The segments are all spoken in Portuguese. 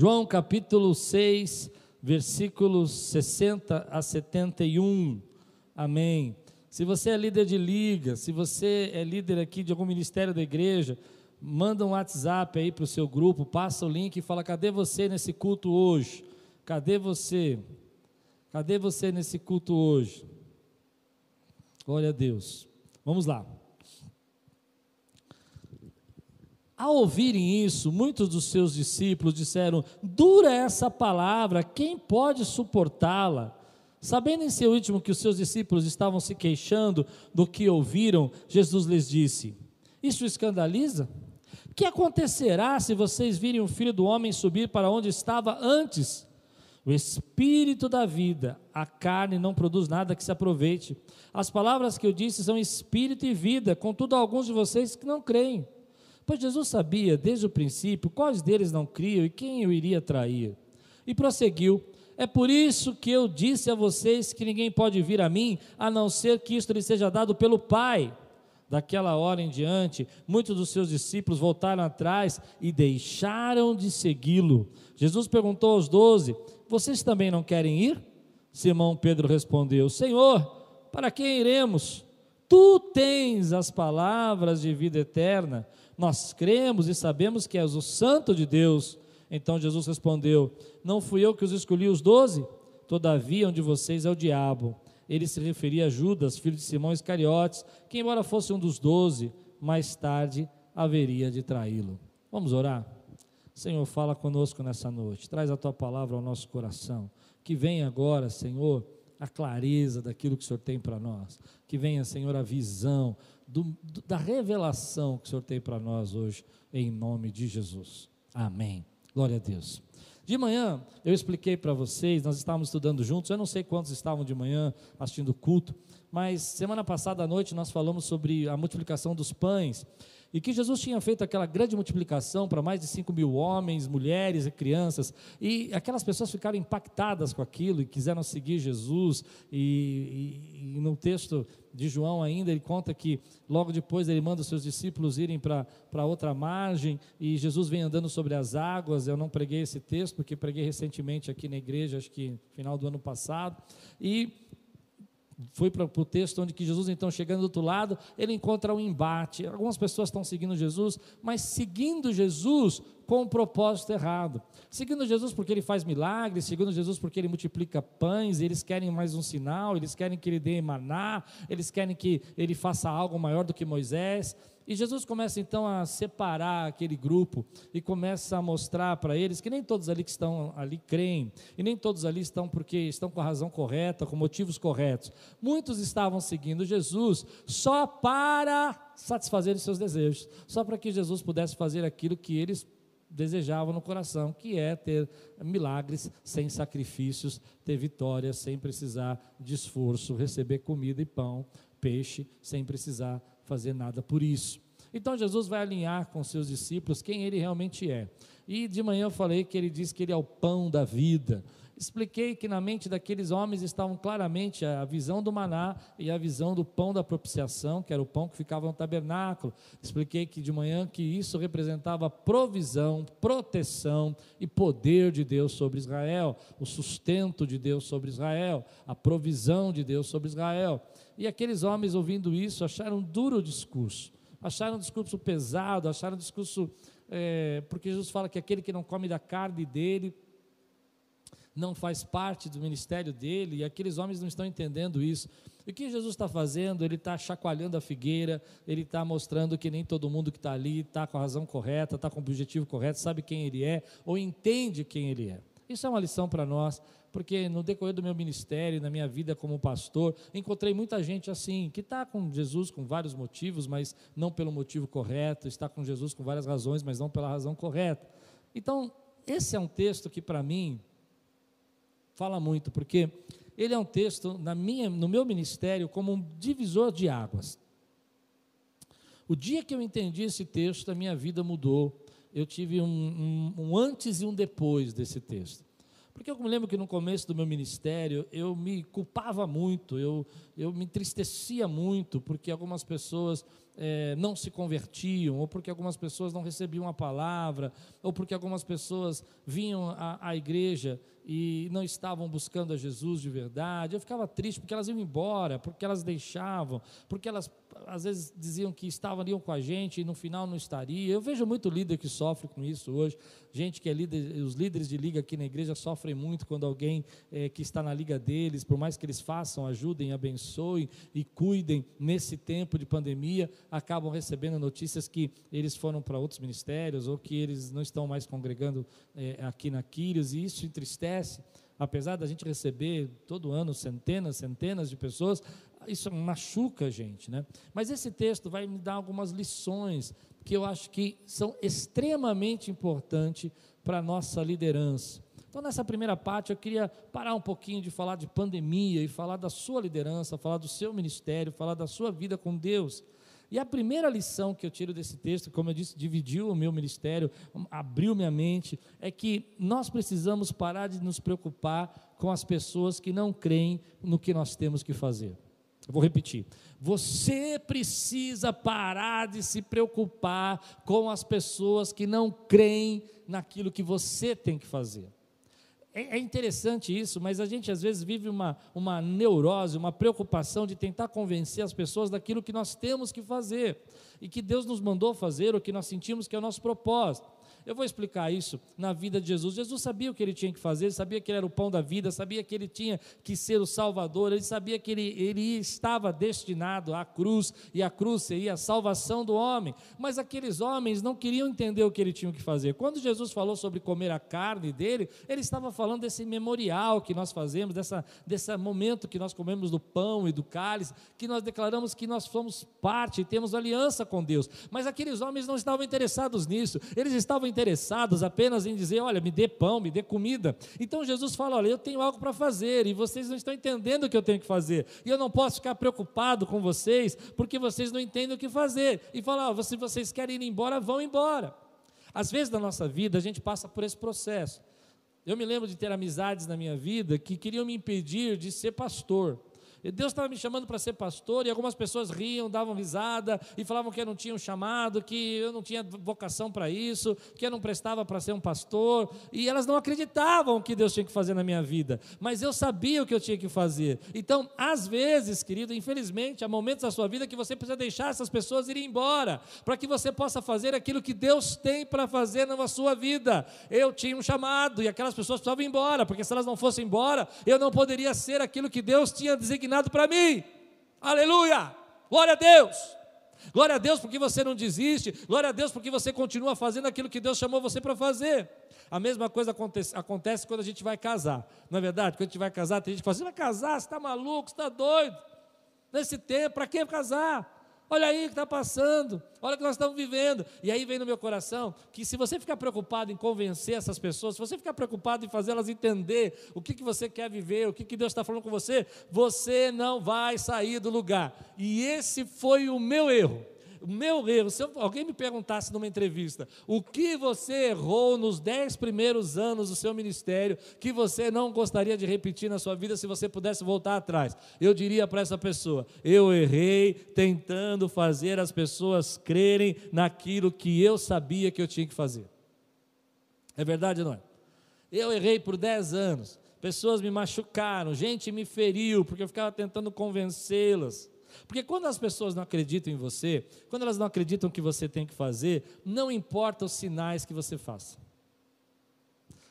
João capítulo 6, versículos 60 a 71. Amém. Se você é líder de liga, se você é líder aqui de algum ministério da igreja, manda um WhatsApp aí para o seu grupo, passa o link e fala: cadê você nesse culto hoje? Cadê você? Cadê você nesse culto hoje? Glória a Deus. Vamos lá. Ao ouvirem isso, muitos dos seus discípulos disseram: Dura essa palavra, quem pode suportá-la? Sabendo em seu íntimo que os seus discípulos estavam se queixando do que ouviram, Jesus lhes disse: Isso escandaliza? Que acontecerá se vocês virem o filho do homem subir para onde estava antes? O espírito da vida, a carne não produz nada que se aproveite. As palavras que eu disse são espírito e vida, contudo, alguns de vocês que não creem. Pois Jesus sabia desde o princípio quais deles não criam e quem eu iria trair. E prosseguiu: É por isso que eu disse a vocês que ninguém pode vir a mim, a não ser que isto lhe seja dado pelo Pai. Daquela hora em diante, muitos dos seus discípulos voltaram atrás e deixaram de segui-lo. Jesus perguntou aos doze: Vocês também não querem ir? Simão Pedro respondeu: Senhor, para quem iremos? Tu tens as palavras de vida eterna nós cremos e sabemos que és o Santo de Deus. Então Jesus respondeu: Não fui eu que os escolhi os doze? Todavia, um de vocês é o diabo. Ele se referia a Judas, filho de Simão Iscariotes, que, embora fosse um dos doze, mais tarde haveria de traí-lo. Vamos orar? Senhor, fala conosco nessa noite, traz a tua palavra ao nosso coração. Que venha agora, Senhor, a clareza daquilo que o Senhor tem para nós. Que venha, Senhor, a visão do, da revelação que o Senhor tem para nós hoje, em nome de Jesus. Amém. Glória a Deus. De manhã, eu expliquei para vocês, nós estávamos estudando juntos, eu não sei quantos estavam de manhã assistindo o culto, mas semana passada à noite nós falamos sobre a multiplicação dos pães e que Jesus tinha feito aquela grande multiplicação para mais de 5 mil homens, mulheres e crianças, e aquelas pessoas ficaram impactadas com aquilo e quiseram seguir Jesus, e, e, e no texto de João ainda, ele conta que logo depois ele manda os seus discípulos irem para outra margem, e Jesus vem andando sobre as águas, eu não preguei esse texto, porque preguei recentemente aqui na igreja, acho que final do ano passado, e foi para o texto onde que Jesus, então, chegando do outro lado, ele encontra um embate. Algumas pessoas estão seguindo Jesus, mas seguindo Jesus com um propósito errado. Seguindo Jesus porque ele faz milagres, seguindo Jesus porque ele multiplica pães, eles querem mais um sinal, eles querem que ele dê maná, eles querem que ele faça algo maior do que Moisés. E Jesus começa então a separar aquele grupo e começa a mostrar para eles que nem todos ali que estão ali creem, e nem todos ali estão porque estão com a razão correta, com motivos corretos. Muitos estavam seguindo Jesus só para satisfazer os seus desejos, só para que Jesus pudesse fazer aquilo que eles desejavam no coração, que é ter milagres sem sacrifícios, ter vitória sem precisar de esforço, receber comida e pão, peixe, sem precisar fazer nada por isso. Então Jesus vai alinhar com seus discípulos quem ele realmente é. E de manhã eu falei que ele diz que ele é o pão da vida. Expliquei que na mente daqueles homens estavam claramente a visão do maná e a visão do pão da propiciação, que era o pão que ficava no tabernáculo. Expliquei que de manhã que isso representava provisão, proteção e poder de Deus sobre Israel, o sustento de Deus sobre Israel, a provisão de Deus sobre Israel. E aqueles homens ouvindo isso acharam duro o discurso, acharam um discurso pesado, acharam um discurso é, porque Jesus fala que aquele que não come da carne dele não faz parte do ministério dele, e aqueles homens não estão entendendo isso. E o que Jesus está fazendo? Ele está chacoalhando a figueira, ele está mostrando que nem todo mundo que está ali está com a razão correta, está com o objetivo correto, sabe quem ele é, ou entende quem ele é. Isso é uma lição para nós, porque no decorrer do meu ministério, na minha vida como pastor, encontrei muita gente assim, que está com Jesus com vários motivos, mas não pelo motivo correto, está com Jesus com várias razões, mas não pela razão correta. Então, esse é um texto que para mim fala muito, porque ele é um texto na minha, no meu ministério como um divisor de águas. O dia que eu entendi esse texto, a minha vida mudou. Eu tive um, um, um antes e um depois desse texto. Porque eu me lembro que no começo do meu ministério eu me culpava muito, eu, eu me entristecia muito, porque algumas pessoas é, não se convertiam, ou porque algumas pessoas não recebiam a palavra, ou porque algumas pessoas vinham à, à igreja e não estavam buscando a Jesus de verdade. Eu ficava triste porque elas iam embora, porque elas deixavam, porque elas às vezes diziam que estavam com a gente e no final não estaria. Eu vejo muito líder que sofre com isso hoje. Gente que é líder, os líderes de liga aqui na igreja sofrem muito quando alguém é, que está na liga deles, por mais que eles façam, ajudem, abençoem e cuidem nesse tempo de pandemia, acabam recebendo notícias que eles foram para outros ministérios ou que eles não estão mais congregando é, aqui na Quírios e isso entristece apesar da gente receber todo ano centenas, centenas de pessoas, isso machuca a gente, né? Mas esse texto vai me dar algumas lições que eu acho que são extremamente importantes para a nossa liderança. Então, nessa primeira parte, eu queria parar um pouquinho de falar de pandemia e falar da sua liderança, falar do seu ministério, falar da sua vida com Deus. E a primeira lição que eu tiro desse texto, como eu disse, dividiu o meu ministério, abriu minha mente, é que nós precisamos parar de nos preocupar com as pessoas que não creem no que nós temos que fazer. Eu vou repetir. Você precisa parar de se preocupar com as pessoas que não creem naquilo que você tem que fazer. É, é interessante isso, mas a gente às vezes vive uma, uma neurose, uma preocupação de tentar convencer as pessoas daquilo que nós temos que fazer e que Deus nos mandou fazer, o que nós sentimos que é o nosso propósito. Eu vou explicar isso na vida de Jesus. Jesus sabia o que ele tinha que fazer, ele sabia que ele era o pão da vida, sabia que ele tinha que ser o Salvador, ele sabia que ele, ele estava destinado à cruz, e a cruz seria a salvação do homem. Mas aqueles homens não queriam entender o que ele tinha que fazer. Quando Jesus falou sobre comer a carne dele, ele estava falando desse memorial que nós fazemos, dessa, desse momento que nós comemos do pão e do cálice, que nós declaramos que nós somos parte temos aliança com Deus. Mas aqueles homens não estavam interessados nisso, eles estavam interessados apenas em dizer: olha, me dê pão, me dê comida. Então Jesus fala: olha, eu tenho algo para fazer e vocês não estão entendendo o que eu tenho que fazer. E eu não posso ficar preocupado com vocês porque vocês não entendem o que fazer. E fala: oh, se vocês querem ir embora, vão embora. Às vezes na nossa vida a gente passa por esse processo. Eu me lembro de ter amizades na minha vida que queriam me impedir de ser pastor. Deus estava me chamando para ser pastor e algumas pessoas riam, davam risada e falavam que eu não tinha um chamado, que eu não tinha vocação para isso, que eu não prestava para ser um pastor e elas não acreditavam que Deus tinha que fazer na minha vida, mas eu sabia o que eu tinha que fazer. Então, às vezes, querido, infelizmente, há momentos da sua vida que você precisa deixar essas pessoas irem embora para que você possa fazer aquilo que Deus tem para fazer na sua vida. Eu tinha um chamado e aquelas pessoas precisavam ir embora, porque se elas não fossem embora, eu não poderia ser aquilo que Deus tinha designado designado para mim. Aleluia! Glória a Deus! Glória a Deus porque você não desiste, glória a Deus porque você continua fazendo aquilo que Deus chamou você para fazer. A mesma coisa acontece, acontece, quando a gente vai casar, não é verdade? Quando a gente vai casar, tem gente que fala: você vai casar, você está maluco, você está doido. Nesse tempo, para que casar? Olha aí o que está passando, olha o que nós estamos vivendo. E aí vem no meu coração que se você ficar preocupado em convencer essas pessoas, se você ficar preocupado em fazê-las entender o que, que você quer viver, o que, que Deus está falando com você, você não vai sair do lugar. E esse foi o meu erro meu erro, se alguém me perguntasse numa entrevista, o que você errou nos dez primeiros anos do seu ministério, que você não gostaria de repetir na sua vida se você pudesse voltar atrás, eu diria para essa pessoa: eu errei tentando fazer as pessoas crerem naquilo que eu sabia que eu tinha que fazer. É verdade ou não é? Eu errei por dez anos, pessoas me machucaram, gente me feriu, porque eu ficava tentando convencê-las. Porque quando as pessoas não acreditam em você, quando elas não acreditam que você tem que fazer, não importa os sinais que você faça.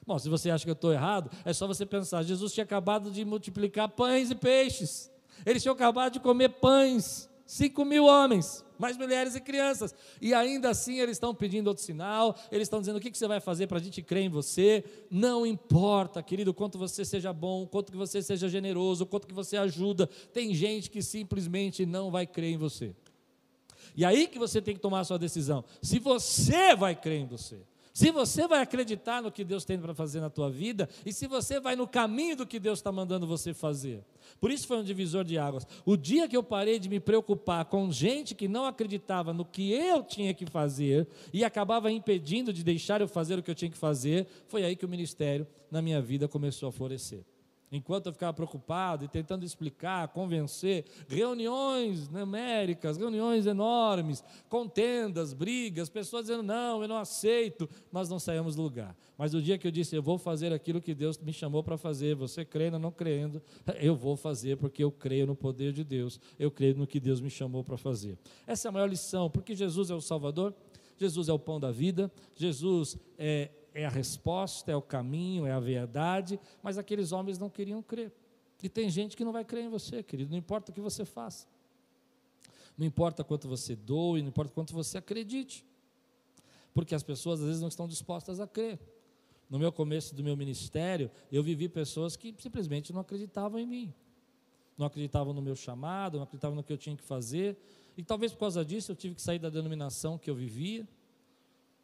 Bom, se você acha que eu estou errado, é só você pensar: Jesus tinha acabado de multiplicar pães e peixes, eles tinham acabado de comer pães, cinco mil homens mais mulheres e crianças. E ainda assim eles estão pedindo outro sinal, eles estão dizendo o que, você vai fazer para a gente crer em você. Não importa, querido, quanto você seja bom, quanto que você seja generoso, quanto que você ajuda. Tem gente que simplesmente não vai crer em você. E aí que você tem que tomar a sua decisão. Se você vai crer em você se você vai acreditar no que Deus tem para fazer na tua vida e se você vai no caminho do que Deus está mandando você fazer. Por isso foi um divisor de águas. O dia que eu parei de me preocupar com gente que não acreditava no que eu tinha que fazer e acabava impedindo de deixar eu fazer o que eu tinha que fazer, foi aí que o ministério na minha vida começou a florescer. Enquanto eu ficava preocupado e tentando explicar, convencer, reuniões numéricas, reuniões enormes, contendas, brigas, pessoas dizendo: não, eu não aceito, nós não saímos do lugar. Mas o dia que eu disse: eu vou fazer aquilo que Deus me chamou para fazer, você crendo ou não crendo, eu vou fazer porque eu creio no poder de Deus, eu creio no que Deus me chamou para fazer. Essa é a maior lição, porque Jesus é o Salvador, Jesus é o pão da vida, Jesus é é a resposta, é o caminho, é a verdade, mas aqueles homens não queriam crer. E tem gente que não vai crer em você, querido, não importa o que você faça. Não importa quanto você doe, não importa quanto você acredite. Porque as pessoas às vezes não estão dispostas a crer. No meu começo do meu ministério, eu vivi pessoas que simplesmente não acreditavam em mim. Não acreditavam no meu chamado, não acreditavam no que eu tinha que fazer. E talvez por causa disso eu tive que sair da denominação que eu vivia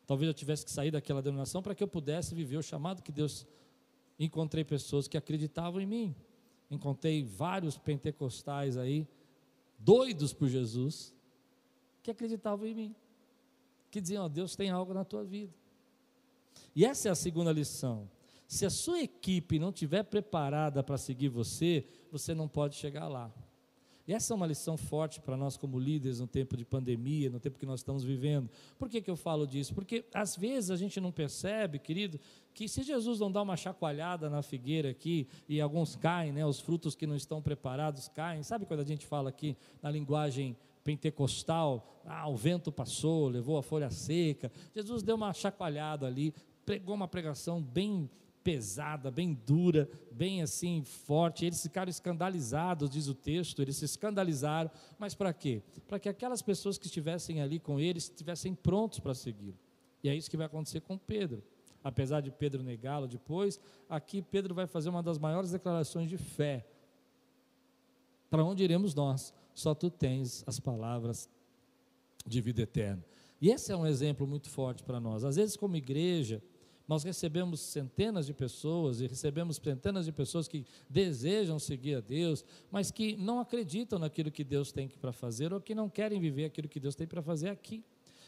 Talvez eu tivesse que sair daquela denominação para que eu pudesse viver o chamado que Deus. Encontrei pessoas que acreditavam em mim. Encontrei vários pentecostais aí, doidos por Jesus, que acreditavam em mim. Que diziam: oh, Deus tem algo na tua vida. E essa é a segunda lição. Se a sua equipe não estiver preparada para seguir você, você não pode chegar lá. E essa é uma lição forte para nós como líderes no tempo de pandemia, no tempo que nós estamos vivendo. Por que, que eu falo disso? Porque às vezes a gente não percebe, querido, que se Jesus não dá uma chacoalhada na figueira aqui, e alguns caem, né, os frutos que não estão preparados caem. Sabe quando a gente fala aqui na linguagem pentecostal, ah, o vento passou, levou a folha seca. Jesus deu uma chacoalhada ali, pregou uma pregação bem pesada, bem dura, bem assim forte. Eles ficaram escandalizados, diz o texto, eles se escandalizaram, mas para quê? Para que aquelas pessoas que estivessem ali com eles estivessem prontos para segui-lo. E é isso que vai acontecer com Pedro. Apesar de Pedro negá-lo depois, aqui Pedro vai fazer uma das maiores declarações de fé. Para onde iremos nós? Só tu tens as palavras de vida eterna. E esse é um exemplo muito forte para nós. Às vezes, como igreja, nós recebemos centenas de pessoas e recebemos centenas de pessoas que desejam seguir a Deus, mas que não acreditam naquilo que Deus tem para fazer ou que não querem viver aquilo que Deus tem para fazer aqui.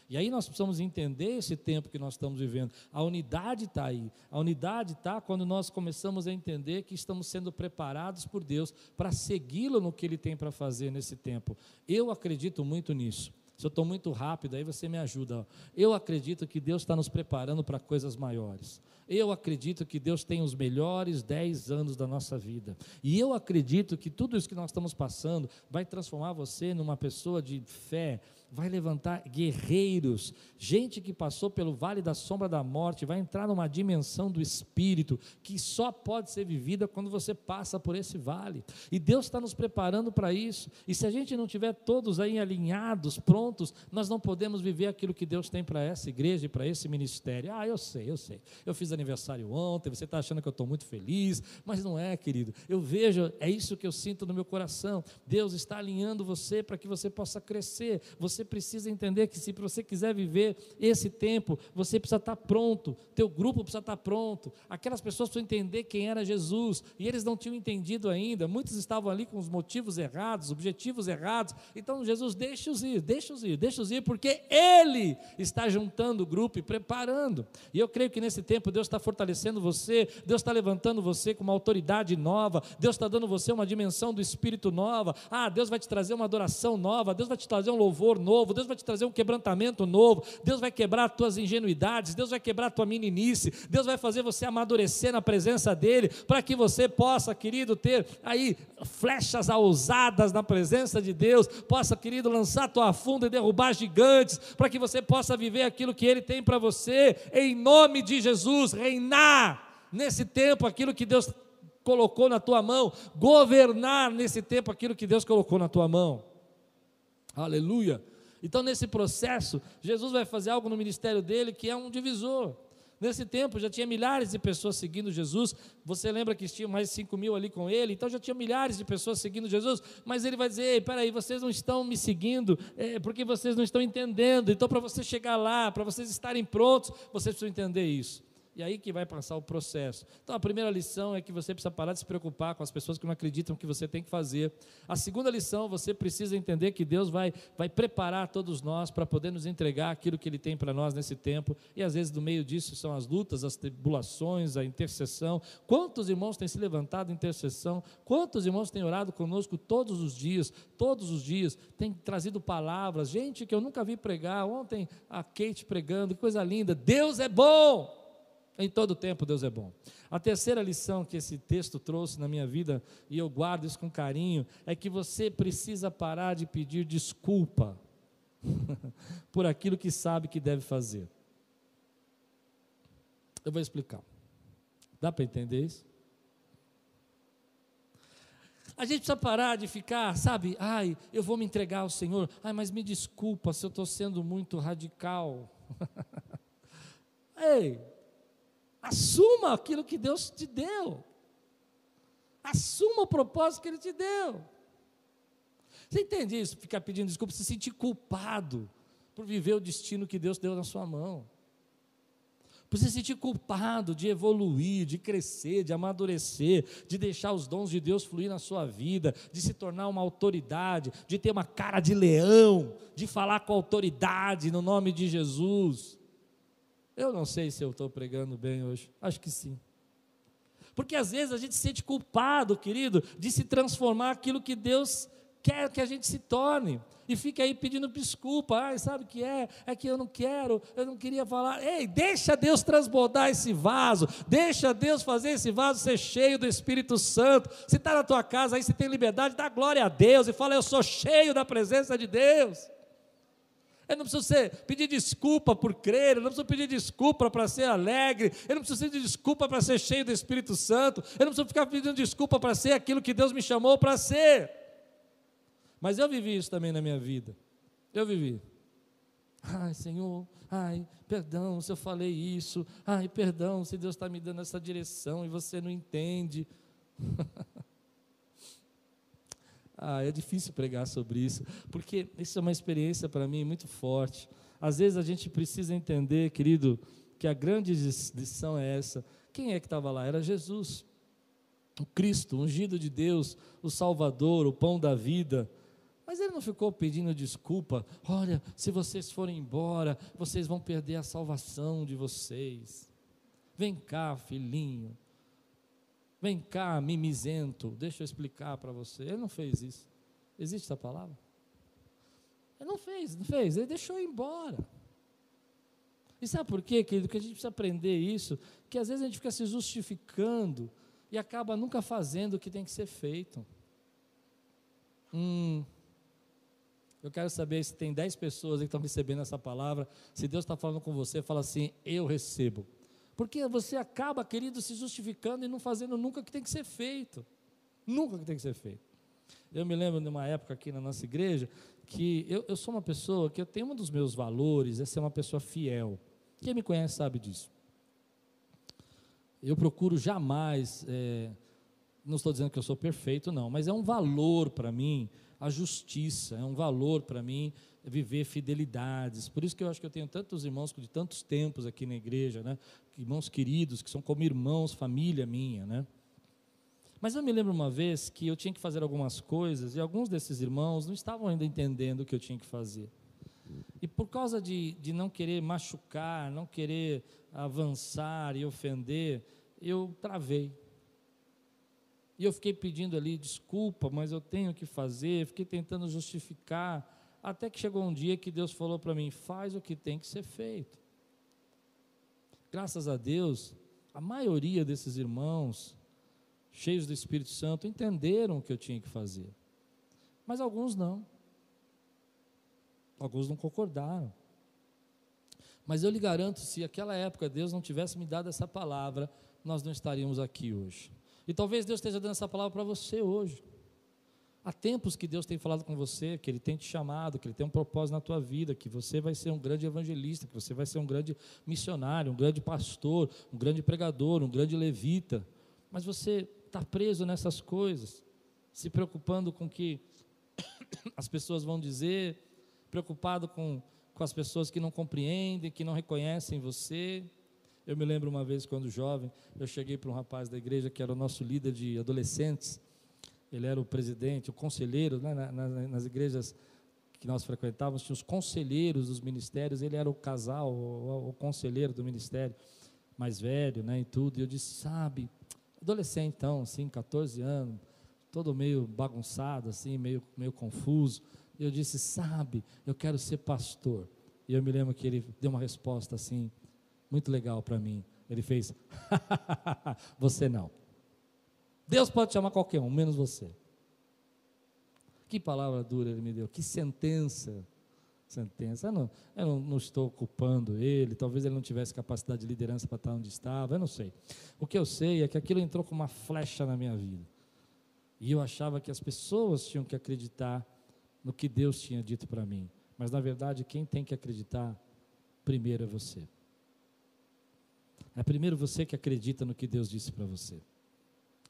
E aí nós precisamos entender esse tempo que nós estamos vivendo. A unidade está aí. A unidade está quando nós começamos a entender que estamos sendo preparados por Deus para segui-lo no que Ele tem para fazer nesse tempo. Eu acredito muito nisso. Se eu estou muito rápido, aí você me ajuda. Eu acredito que Deus está nos preparando para coisas maiores. Eu acredito que Deus tem os melhores 10 anos da nossa vida. E eu acredito que tudo isso que nós estamos passando vai transformar você numa pessoa de fé, vai levantar guerreiros, gente que passou pelo vale da sombra da morte, vai entrar numa dimensão do espírito que só pode ser vivida quando você passa por esse vale. E Deus está nos preparando para isso. E se a gente não tiver todos aí alinhados, prontos, nós não podemos viver aquilo que Deus tem para essa igreja e para esse ministério. Ah, eu sei, eu sei. Eu fiz aniversário ontem, você está achando que eu estou muito feliz, mas não é, querido. Eu vejo, é isso que eu sinto no meu coração. Deus está alinhando você para que você possa crescer. Você precisa entender que se você quiser viver esse tempo, você precisa estar pronto, teu grupo precisa estar pronto. Aquelas pessoas precisam entender quem era Jesus, e eles não tinham entendido ainda. Muitos estavam ali com os motivos errados, objetivos errados. Então Jesus deixa-os ir, deixa-os ir, deixa-os ir, porque ele está juntando o grupo e preparando. E eu creio que nesse tempo Deus está fortalecendo você, Deus está levantando você com uma autoridade nova, Deus está dando você uma dimensão do Espírito nova. Ah, Deus vai te trazer uma adoração nova, Deus vai te trazer um louvor novo Deus vai te trazer um quebrantamento novo, Deus vai quebrar as tuas ingenuidades, Deus vai quebrar tua meninice, Deus vai fazer você amadurecer na presença dEle, para que você possa, querido, ter aí flechas ousadas na presença de Deus, possa, querido, lançar tua funda e derrubar gigantes, para que você possa viver aquilo que Ele tem para você, em nome de Jesus, reinar nesse tempo aquilo que Deus colocou na tua mão, governar nesse tempo aquilo que Deus colocou na tua mão. Aleluia. Então, nesse processo, Jesus vai fazer algo no ministério dele que é um divisor. Nesse tempo já tinha milhares de pessoas seguindo Jesus. Você lembra que tinha mais de 5 mil ali com ele? Então já tinha milhares de pessoas seguindo Jesus. Mas ele vai dizer: Ei, peraí, vocês não estão me seguindo é, porque vocês não estão entendendo. Então, para você chegar lá, para vocês estarem prontos, vocês precisam entender isso. E aí que vai passar o processo. Então a primeira lição é que você precisa parar de se preocupar com as pessoas que não acreditam que você tem que fazer. A segunda lição, você precisa entender que Deus vai, vai preparar todos nós para poder nos entregar aquilo que Ele tem para nós nesse tempo. E às vezes no meio disso são as lutas, as tribulações, a intercessão. Quantos irmãos têm se levantado em intercessão? Quantos irmãos têm orado conosco todos os dias? Todos os dias têm trazido palavras. Gente que eu nunca vi pregar. Ontem a Kate pregando, que coisa linda. Deus é bom. Em todo tempo Deus é bom. A terceira lição que esse texto trouxe na minha vida, e eu guardo isso com carinho, é que você precisa parar de pedir desculpa por aquilo que sabe que deve fazer. Eu vou explicar. Dá para entender isso? A gente precisa parar de ficar, sabe, ai, eu vou me entregar ao Senhor, ai, mas me desculpa se eu estou sendo muito radical. Ei, Assuma aquilo que Deus te deu. Assuma o propósito que Ele te deu. Você entende isso? Ficar pedindo desculpa, se sentir culpado por viver o destino que Deus deu na sua mão. Por se sentir culpado de evoluir, de crescer, de amadurecer, de deixar os dons de Deus fluir na sua vida, de se tornar uma autoridade, de ter uma cara de leão, de falar com autoridade no nome de Jesus. Eu não sei se eu estou pregando bem hoje. Acho que sim. Porque às vezes a gente se sente culpado, querido, de se transformar aquilo que Deus quer que a gente se torne. E fica aí pedindo desculpa. Ai, sabe o que é? É que eu não quero, eu não queria falar. Ei, deixa Deus transbordar esse vaso. Deixa Deus fazer esse vaso ser cheio do Espírito Santo. Se está na tua casa aí, se tem liberdade, dá glória a Deus e fala: Eu sou cheio da presença de Deus. Eu não preciso ser, pedir desculpa por crer, eu não preciso pedir desculpa para ser alegre, eu não preciso pedir desculpa para ser cheio do Espírito Santo, eu não preciso ficar pedindo desculpa para ser aquilo que Deus me chamou para ser. Mas eu vivi isso também na minha vida. Eu vivi. Ai, Senhor, ai, perdão se eu falei isso, ai, perdão se Deus está me dando essa direção e você não entende. Ah, é difícil pregar sobre isso, porque isso é uma experiência para mim muito forte. Às vezes a gente precisa entender, querido, que a grande lição é essa. Quem é que estava lá? Era Jesus, o Cristo, ungido de Deus, o Salvador, o pão da vida. Mas ele não ficou pedindo desculpa. Olha, se vocês forem embora, vocês vão perder a salvação de vocês. Vem cá, filhinho. Vem cá, mimizento, deixa eu explicar para você. Ele não fez isso. Existe essa palavra? Ele não fez, não fez. Ele deixou ir embora. E sabe por quê, querido? Que a gente precisa aprender isso, que às vezes a gente fica se justificando e acaba nunca fazendo o que tem que ser feito. Hum, eu quero saber se tem 10 pessoas que estão recebendo essa palavra. Se Deus está falando com você, fala assim: Eu recebo. Porque você acaba, querido, se justificando e não fazendo nunca o que tem que ser feito. Nunca o que tem que ser feito. Eu me lembro de uma época aqui na nossa igreja que eu, eu sou uma pessoa que eu tenho um dos meus valores é ser uma pessoa fiel. Quem me conhece sabe disso. Eu procuro jamais, é, não estou dizendo que eu sou perfeito, não, mas é um valor para mim a justiça, é um valor para mim viver fidelidades. Por isso que eu acho que eu tenho tantos irmãos de tantos tempos aqui na igreja, né? Irmãos queridos, que são como irmãos, família minha, né? Mas eu me lembro uma vez que eu tinha que fazer algumas coisas e alguns desses irmãos não estavam ainda entendendo o que eu tinha que fazer. E por causa de, de não querer machucar, não querer avançar e ofender, eu travei. E eu fiquei pedindo ali desculpa, mas eu tenho que fazer, fiquei tentando justificar, até que chegou um dia que Deus falou para mim: faz o que tem que ser feito. Graças a Deus, a maioria desses irmãos, cheios do Espírito Santo, entenderam o que eu tinha que fazer. Mas alguns não. Alguns não concordaram. Mas eu lhe garanto, se aquela época Deus não tivesse me dado essa palavra, nós não estaríamos aqui hoje. E talvez Deus esteja dando essa palavra para você hoje. Há tempos que Deus tem falado com você, que Ele tem te chamado, que Ele tem um propósito na tua vida, que você vai ser um grande evangelista, que você vai ser um grande missionário, um grande pastor, um grande pregador, um grande levita. Mas você está preso nessas coisas, se preocupando com o que as pessoas vão dizer, preocupado com, com as pessoas que não compreendem, que não reconhecem você. Eu me lembro uma vez, quando jovem, eu cheguei para um rapaz da igreja que era o nosso líder de adolescentes. Ele era o presidente, o conselheiro, né, nas igrejas que nós frequentávamos, tinha os conselheiros dos ministérios, ele era o casal, o, o conselheiro do ministério, mais velho, né, e tudo. E eu disse, sabe, adolescente então, assim, 14 anos, todo meio bagunçado, assim, meio, meio confuso. E eu disse, sabe, eu quero ser pastor. E eu me lembro que ele deu uma resposta assim, muito legal para mim. Ele fez, você não. Deus pode chamar qualquer um, menos você. Que palavra dura ele me deu, que sentença. Sentença. Eu não, eu não, não estou culpando ele, talvez ele não tivesse capacidade de liderança para estar onde estava, eu não sei. O que eu sei é que aquilo entrou como uma flecha na minha vida. E eu achava que as pessoas tinham que acreditar no que Deus tinha dito para mim. Mas na verdade, quem tem que acreditar primeiro é você. É primeiro você que acredita no que Deus disse para você.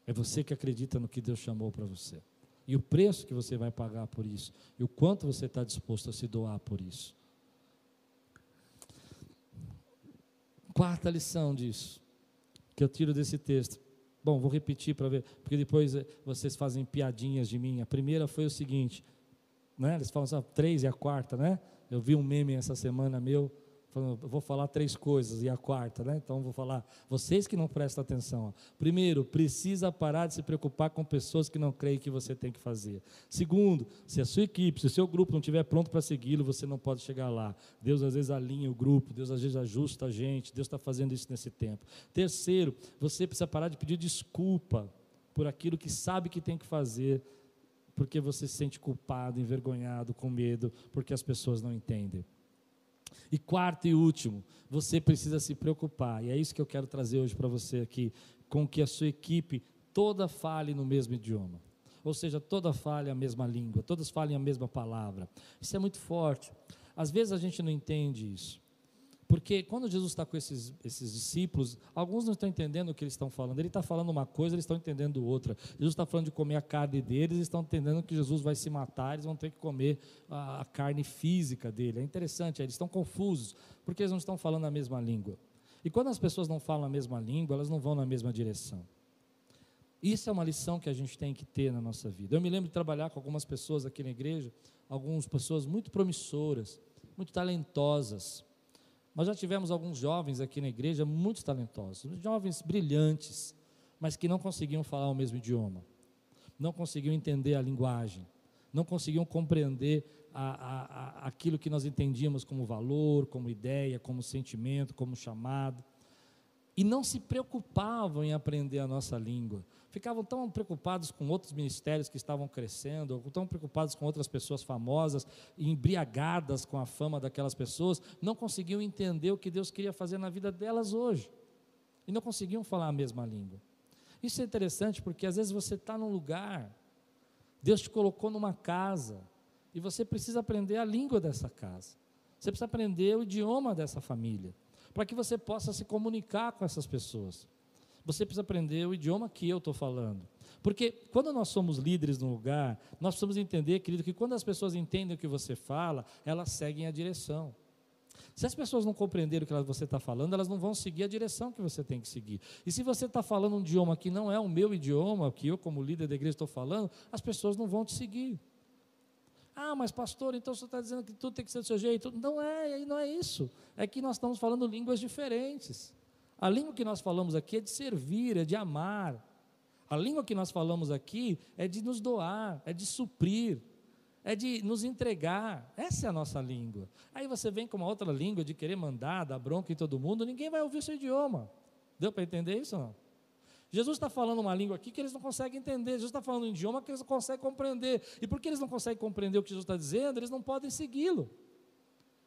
É você que acredita no que Deus chamou para você. E o preço que você vai pagar por isso. E o quanto você está disposto a se doar por isso. Quarta lição disso, que eu tiro desse texto. Bom, vou repetir para ver, porque depois eh, vocês fazem piadinhas de mim. A primeira foi o seguinte: né? eles falam assim, três e a quarta, né? Eu vi um meme essa semana meu falando, vou falar três coisas, e a quarta, né? Então vou falar, vocês que não prestam atenção. Ó. Primeiro, precisa parar de se preocupar com pessoas que não creem que você tem que fazer. Segundo, se a sua equipe, se o seu grupo não estiver pronto para segui-lo, você não pode chegar lá. Deus às vezes alinha o grupo, Deus às vezes ajusta a gente, Deus está fazendo isso nesse tempo. Terceiro, você precisa parar de pedir desculpa por aquilo que sabe que tem que fazer, porque você se sente culpado, envergonhado, com medo, porque as pessoas não entendem. E quarto e último, você precisa se preocupar, e é isso que eu quero trazer hoje para você aqui, com que a sua equipe toda fale no mesmo idioma. Ou seja, toda fale a mesma língua, todas falem a mesma palavra. Isso é muito forte. Às vezes a gente não entende isso. Porque quando Jesus está com esses, esses discípulos, alguns não estão entendendo o que eles estão falando. Ele está falando uma coisa, eles estão entendendo outra. Jesus está falando de comer a carne deles, eles estão entendendo que Jesus vai se matar, eles vão ter que comer a, a carne física dele. É interessante, eles estão confusos, porque eles não estão falando a mesma língua. E quando as pessoas não falam a mesma língua, elas não vão na mesma direção. Isso é uma lição que a gente tem que ter na nossa vida. Eu me lembro de trabalhar com algumas pessoas aqui na igreja, algumas pessoas muito promissoras, muito talentosas nós já tivemos alguns jovens aqui na igreja muito talentosos, jovens brilhantes, mas que não conseguiam falar o mesmo idioma, não conseguiam entender a linguagem, não conseguiam compreender a, a, a, aquilo que nós entendíamos como valor, como ideia, como sentimento, como chamado e não se preocupavam em aprender a nossa língua. Ficavam tão preocupados com outros ministérios que estavam crescendo, tão preocupados com outras pessoas famosas, embriagadas com a fama daquelas pessoas, não conseguiam entender o que Deus queria fazer na vida delas hoje. E não conseguiam falar a mesma língua. Isso é interessante porque às vezes você está num lugar, Deus te colocou numa casa, e você precisa aprender a língua dessa casa. Você precisa aprender o idioma dessa família para que você possa se comunicar com essas pessoas. Você precisa aprender o idioma que eu estou falando. Porque quando nós somos líderes num lugar, nós precisamos entender, querido, que quando as pessoas entendem o que você fala, elas seguem a direção. Se as pessoas não compreenderem o que você está falando, elas não vão seguir a direção que você tem que seguir. E se você está falando um idioma que não é o meu idioma, que eu, como líder da igreja, estou falando, as pessoas não vão te seguir. Ah, mas pastor, então você está dizendo que tudo tem que ser do seu jeito? Não é, não é isso. É que nós estamos falando línguas diferentes. A língua que nós falamos aqui é de servir, é de amar. A língua que nós falamos aqui é de nos doar, é de suprir, é de nos entregar. Essa é a nossa língua. Aí você vem com uma outra língua de querer mandar, dar bronca em todo mundo, ninguém vai ouvir o seu idioma. Deu para entender isso ou não? Jesus está falando uma língua aqui que eles não conseguem entender. Jesus está falando um idioma que eles não conseguem compreender. E porque eles não conseguem compreender o que Jesus está dizendo, eles não podem segui-lo.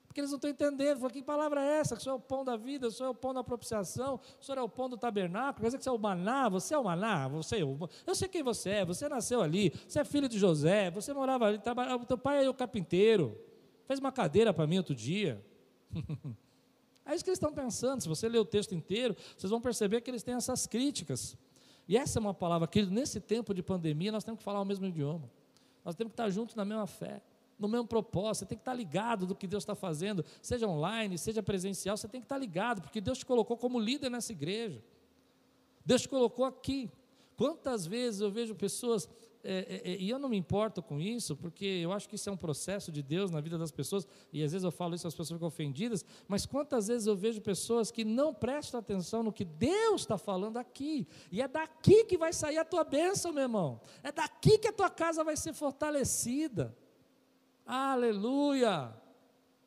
Porque eles não estão entendendo. Fala, que palavra é essa? Que o Senhor é o pão da vida, o Senhor é o pão da propiciação, o Senhor é o pão do tabernáculo. Quer dizer que você é o maná, você é o maná, você é o... Eu sei quem você é, você nasceu ali, você é filho de José, você morava ali, trabalhava, teu pai é o carpinteiro, fez uma cadeira para mim outro dia. É isso que eles estão pensando. Se você ler o texto inteiro, vocês vão perceber que eles têm essas críticas. E essa é uma palavra que, nesse tempo de pandemia, nós temos que falar o mesmo idioma. Nós temos que estar juntos na mesma fé. no mesmo propósito, você tem que estar ligado do que Deus está fazendo, seja online, seja presencial, você tem que estar ligado, porque Deus te colocou como líder nessa igreja. Deus te colocou aqui. Quantas vezes eu vejo pessoas, é, é, é, e eu não me importo com isso, porque eu acho que isso é um processo de Deus na vida das pessoas, e às vezes eu falo isso, as pessoas ficam ofendidas, mas quantas vezes eu vejo pessoas que não prestam atenção no que Deus está falando aqui, e é daqui que vai sair a tua bênção, meu irmão, é daqui que a tua casa vai ser fortalecida. Aleluia!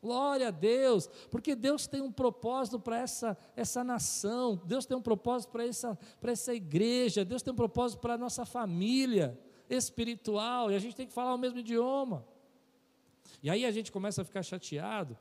Glória a Deus, porque Deus tem um propósito para essa, essa nação, Deus tem um propósito para essa, essa igreja, Deus tem um propósito para a nossa família espiritual, e a gente tem que falar o mesmo idioma. E aí a gente começa a ficar chateado,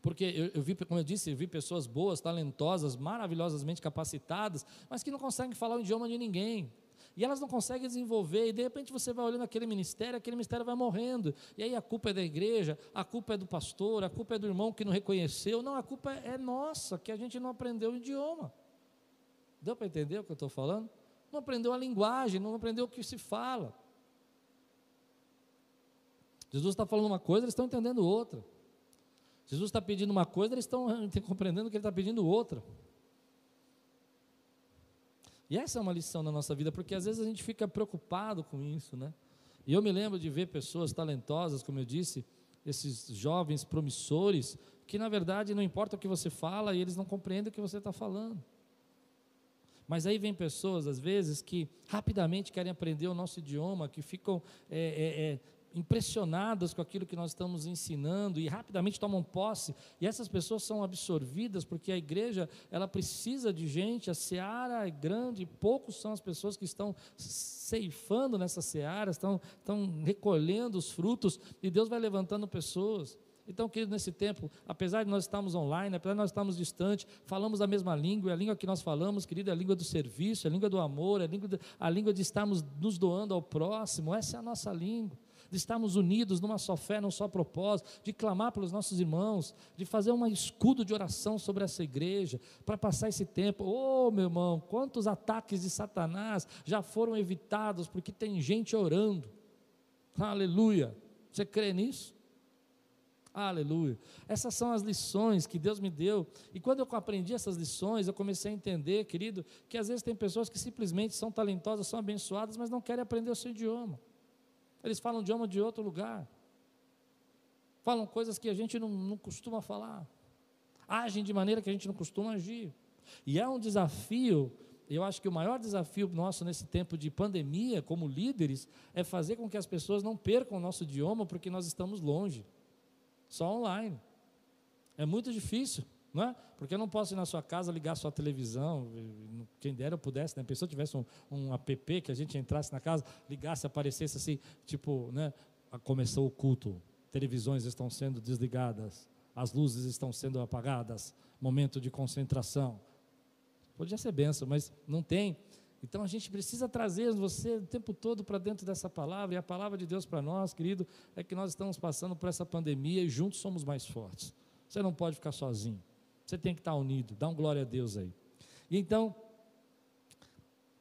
porque eu, eu, vi, como eu disse, eu vi pessoas boas, talentosas, maravilhosamente capacitadas, mas que não conseguem falar o idioma de ninguém e elas não conseguem desenvolver, e de repente você vai olhando aquele ministério, aquele ministério vai morrendo, e aí a culpa é da igreja, a culpa é do pastor, a culpa é do irmão que não reconheceu, não, a culpa é nossa, que a gente não aprendeu o idioma. Deu para entender o que eu estou falando? Não aprendeu a linguagem, não aprendeu o que se fala. Jesus está falando uma coisa, eles estão entendendo outra. Jesus está pedindo uma coisa, eles estão compreendendo que ele está pedindo outra. E essa é uma lição na nossa vida, porque às vezes a gente fica preocupado com isso, né? E eu me lembro de ver pessoas talentosas, como eu disse, esses jovens promissores, que na verdade não importa o que você fala e eles não compreendem o que você está falando. Mas aí vem pessoas, às vezes, que rapidamente querem aprender o nosso idioma, que ficam é, é, é, impressionadas com aquilo que nós estamos ensinando e rapidamente tomam posse. E essas pessoas são absorvidas porque a igreja, ela precisa de gente, a seara é grande, poucos são as pessoas que estão ceifando nessa seara, estão, estão recolhendo os frutos e Deus vai levantando pessoas. Então, querido, nesse tempo, apesar de nós estarmos online, apesar de nós estarmos distantes, falamos a mesma língua, a língua que nós falamos, querido, é a língua do serviço, é a língua do amor, é a língua de, a língua de estarmos nos doando ao próximo, essa é a nossa língua de estarmos unidos numa só fé, num só propósito, de clamar pelos nossos irmãos, de fazer um escudo de oração sobre essa igreja, para passar esse tempo. Oh, meu irmão, quantos ataques de Satanás já foram evitados porque tem gente orando. Aleluia. Você crê nisso? Aleluia. Essas são as lições que Deus me deu. E quando eu aprendi essas lições, eu comecei a entender, querido, que às vezes tem pessoas que simplesmente são talentosas, são abençoadas, mas não querem aprender o seu idioma. Eles falam idioma de outro lugar. Falam coisas que a gente não, não costuma falar. Agem de maneira que a gente não costuma agir. E é um desafio eu acho que o maior desafio nosso nesse tempo de pandemia, como líderes, é fazer com que as pessoas não percam o nosso idioma porque nós estamos longe, só online. É muito difícil, não é? Porque eu não posso ir na sua casa ligar sua televisão, quem dera eu pudesse, né? A pessoa tivesse um, um app que a gente entrasse na casa, ligasse, aparecesse assim, tipo, né? Começou o culto, televisões estão sendo desligadas, as luzes estão sendo apagadas, momento de concentração. Podia ser benção, mas não tem. Então a gente precisa trazer você o tempo todo para dentro dessa palavra, e a palavra de Deus para nós, querido, é que nós estamos passando por essa pandemia e juntos somos mais fortes. Você não pode ficar sozinho. Você tem que estar unido. Dá um glória a Deus aí. E então,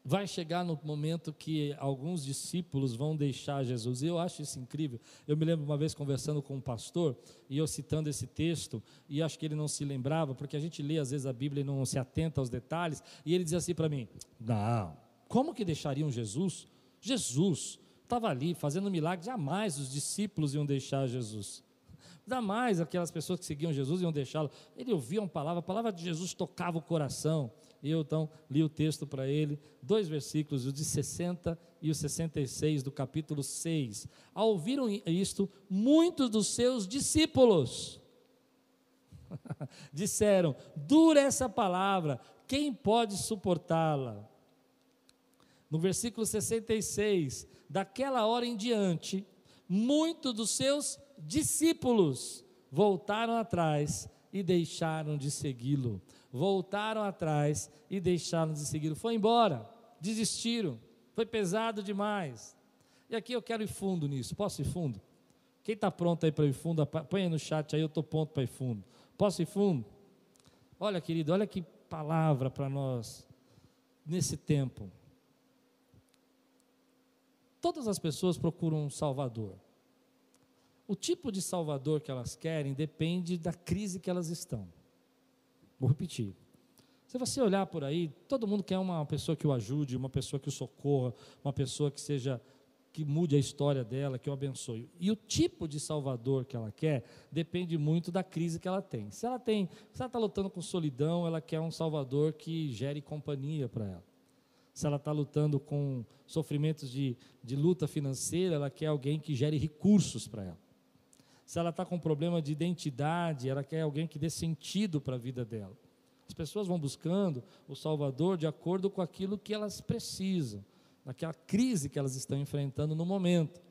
vai chegar no momento que alguns discípulos vão deixar Jesus. E eu acho isso incrível. Eu me lembro uma vez conversando com um pastor, e eu citando esse texto, e acho que ele não se lembrava, porque a gente lê às vezes a Bíblia e não se atenta aos detalhes, e ele dizia assim para mim: Não, como que deixariam Jesus? Jesus estava ali fazendo milagre, jamais os discípulos iam deixar Jesus. Jamais aquelas pessoas que seguiam Jesus iam deixá-lo. Ele ouvia uma palavra, a palavra de Jesus tocava o coração. Eu então li o texto para ele, dois versículos, o de 60 e o 66 do capítulo 6. Ao ouviram isto, muitos dos seus discípulos disseram: Dura essa palavra, quem pode suportá-la? No versículo 66, daquela hora em diante, muitos dos seus discípulos voltaram atrás e deixaram de segui-lo. Voltaram atrás e deixaram de segui-lo. Foi embora, desistiram. Foi pesado demais. E aqui eu quero ir fundo nisso. Posso ir fundo? Quem está pronto aí para ir fundo, põe aí no chat aí, eu estou pronto para ir fundo. Posso ir fundo? Olha, querido, olha que palavra para nós nesse tempo. Todas as pessoas procuram um Salvador. o tipo de Salvador que elas querem depende da crise que elas estão. Vou repetir. Se você olhar por aí, todo mundo quer uma pessoa que o ajude, uma pessoa que o socorra, uma pessoa que seja que mude a história dela, que o abençoe. E o tipo de Salvador que ela quer depende muito da crise que ela tem. Se ela tem, se ela está lutando com solidão, ela quer um Salvador que gere companhia para ela. Se ela está lutando com sofrimentos de, de luta financeira, ela quer alguém que gere recursos para ela. Se ela está com problema de identidade, ela quer alguém que dê sentido para a vida dela. As pessoas vão buscando o Salvador de acordo com aquilo que elas precisam naquela crise que elas estão enfrentando no momento.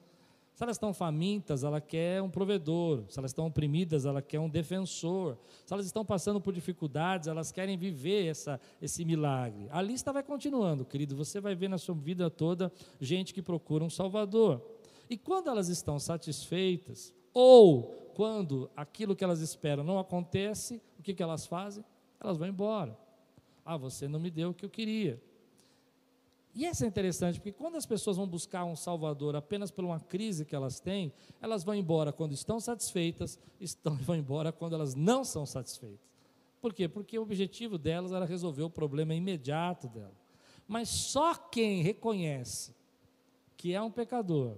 Se elas estão famintas, ela quer um provedor. Se elas estão oprimidas, ela quer um defensor. Se elas estão passando por dificuldades, elas querem viver essa, esse milagre. A lista vai continuando, querido. Você vai ver na sua vida toda gente que procura um Salvador. E quando elas estão satisfeitas, ou quando aquilo que elas esperam não acontece, o que, que elas fazem? Elas vão embora. Ah, você não me deu o que eu queria. E isso é interessante, porque quando as pessoas vão buscar um Salvador apenas por uma crise que elas têm, elas vão embora quando estão satisfeitas, estão, vão embora quando elas não são satisfeitas. Por quê? Porque o objetivo delas era resolver o problema imediato dela. Mas só quem reconhece que é um pecador,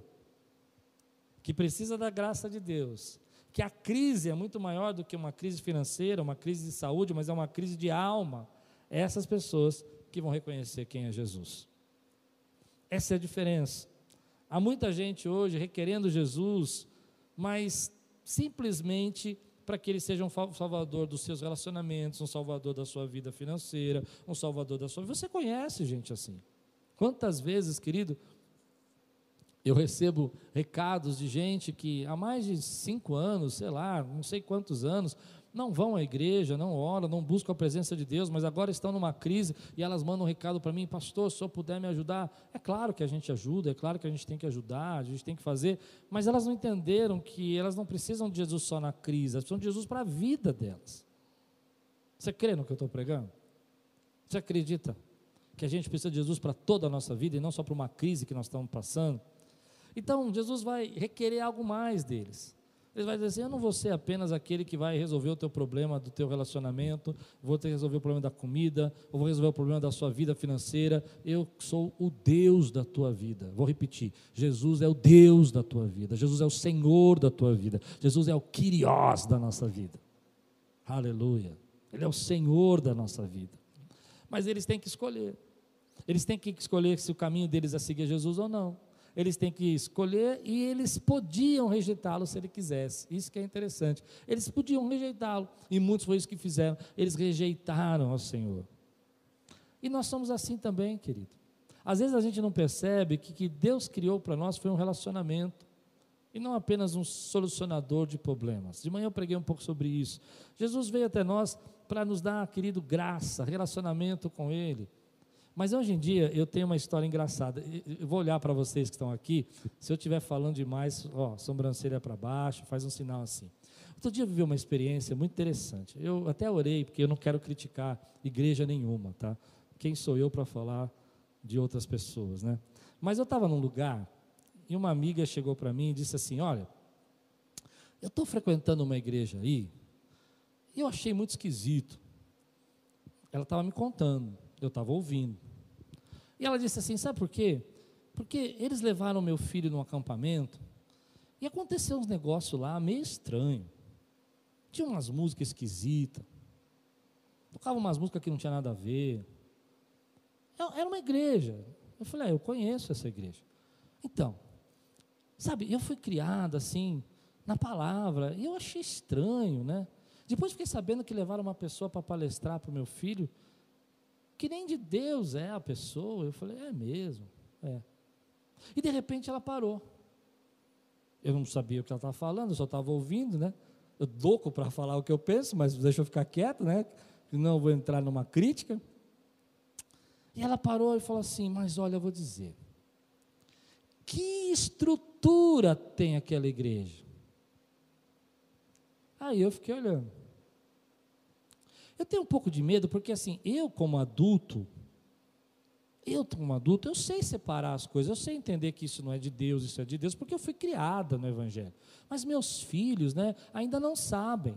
que precisa da graça de Deus, que a crise é muito maior do que uma crise financeira, uma crise de saúde, mas é uma crise de alma, essas pessoas que vão reconhecer quem é Jesus. Essa é a diferença. Há muita gente hoje requerendo Jesus, mas simplesmente para que ele seja um salvador dos seus relacionamentos, um salvador da sua vida financeira, um salvador da sua vida. Você conhece gente assim? Quantas vezes, querido, eu recebo recados de gente que há mais de cinco anos, sei lá, não sei quantos anos, não vão à igreja, não oram, não buscam a presença de Deus, mas agora estão numa crise e elas mandam um recado para mim, pastor, se eu puder me ajudar, é claro que a gente ajuda, é claro que a gente tem que ajudar, a gente tem que fazer, mas elas não entenderam que elas não precisam de Jesus só na crise, elas precisam de Jesus para a vida delas. Você crê no que eu estou pregando? Você acredita que a gente precisa de Jesus para toda a nossa vida e não só para uma crise que nós estamos passando? Então, Jesus vai requerer algo mais deles. Ele vai dizer assim: Eu não vou ser apenas aquele que vai resolver o teu problema do teu relacionamento, vou ter que resolver o problema da comida, ou vou resolver o problema da sua vida financeira. Eu sou o Deus da tua vida. Vou repetir: Jesus é o Deus da tua vida, Jesus é o Senhor da tua vida, Jesus é o Kyrios da nossa vida. Aleluia. Ele é o Senhor da nossa vida. Mas eles têm que escolher. Eles têm que escolher se o caminho deles é seguir Jesus ou não eles têm que escolher e eles podiam rejeitá-lo se ele quisesse. Isso que é interessante. Eles podiam rejeitá-lo e muitos foi isso que fizeram. Eles rejeitaram ao Senhor. E nós somos assim também, querido. Às vezes a gente não percebe que que Deus criou para nós foi um relacionamento e não apenas um solucionador de problemas. De manhã eu preguei um pouco sobre isso. Jesus veio até nós para nos dar, querido, graça, relacionamento com Ele. Mas hoje em dia eu tenho uma história engraçada. Eu vou olhar para vocês que estão aqui. Se eu estiver falando demais, ó, sobrancelha para baixo, faz um sinal assim. Outro dia eu vivi uma experiência muito interessante. Eu até orei, porque eu não quero criticar igreja nenhuma, tá? Quem sou eu para falar de outras pessoas, né? Mas eu estava num lugar e uma amiga chegou para mim e disse assim: Olha, eu estou frequentando uma igreja aí e eu achei muito esquisito. Ela estava me contando, eu estava ouvindo. E ela disse assim: Sabe por quê? Porque eles levaram meu filho num acampamento e aconteceu uns negócios lá meio estranho. Tinha umas músicas esquisitas. Tocava umas músicas que não tinha nada a ver. É, era uma igreja. Eu falei, ah, eu conheço essa igreja. Então, sabe, eu fui criado assim, na palavra, e eu achei estranho, né? Depois fiquei sabendo que levaram uma pessoa para palestrar para o meu filho que nem de Deus é a pessoa. Eu falei, é mesmo, é. E de repente ela parou. Eu não sabia o que ela estava falando, eu só estava ouvindo, né? Eu louco para falar o que eu penso, mas deixa eu ficar quieto, né? Eu vou entrar numa crítica. E ela parou e falou assim: Mas olha, eu vou dizer. Que estrutura tem aquela igreja? Aí eu fiquei olhando. Eu tenho um pouco de medo, porque assim, eu como adulto, Eu, como adulto, eu sei separar as coisas, eu sei entender que isso não é de Deus, isso é de Deus, porque eu fui criada no Evangelho. Mas meus filhos, né, ainda não sabem.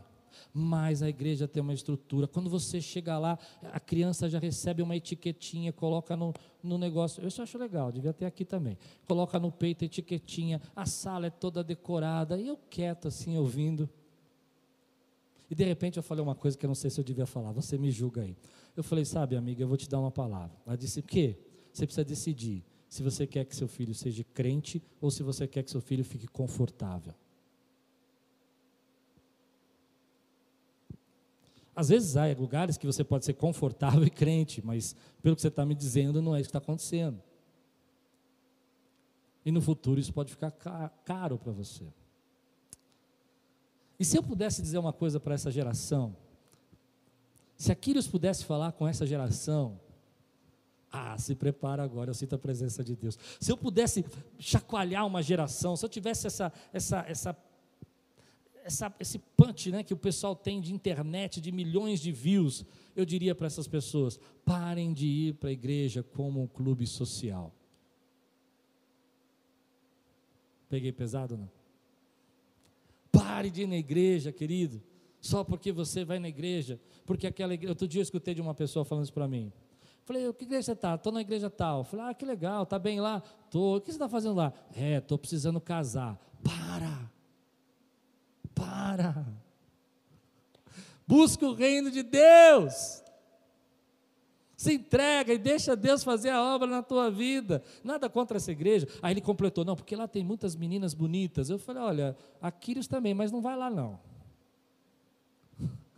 Mas a igreja tem uma estrutura. Quando você chega lá, a criança já recebe uma etiquetinha, coloca no, no negócio. Eu isso acho legal, devia ter aqui também. Coloca no peito a etiquetinha, a sala é toda decorada, e eu quieto assim, ouvindo. E de repente eu falei uma coisa que eu não sei se eu devia falar, você me julga aí. Eu falei, sabe, amiga, eu vou te dar uma palavra. Ela disse, o quê? Você precisa decidir se você quer que seu filho seja crente ou se você quer que seu filho fique confortável. Às vezes há lugares que você pode ser confortável e crente, mas pelo que você está me dizendo, não é isso que está acontecendo. E no futuro isso pode ficar caro para você. E se eu pudesse dizer uma coisa para essa geração, se Aquiles pudesse falar com essa geração, ah, se prepara agora, eu sinto a presença de Deus. Se eu pudesse chacoalhar uma geração, se eu tivesse essa, essa, essa, essa, esse punch né, que o pessoal tem de internet, de milhões de views, eu diria para essas pessoas: parem de ir para a igreja como um clube social. Peguei pesado não? Pare de ir na igreja, querido só porque você vai na igreja, porque aquela igreja. Outro dia eu escutei de uma pessoa falando isso para mim. Falei, que igreja você está? Estou na igreja tal. Falei, ah, que legal, está bem lá? Estou. O que você está fazendo lá? É, estou precisando casar. Para! Para! Busca o reino de Deus. Se entrega e deixa Deus fazer a obra na tua vida. Nada contra essa igreja. Aí ele completou, não, porque lá tem muitas meninas bonitas. Eu falei, olha, Aquiles também, mas não vai lá não.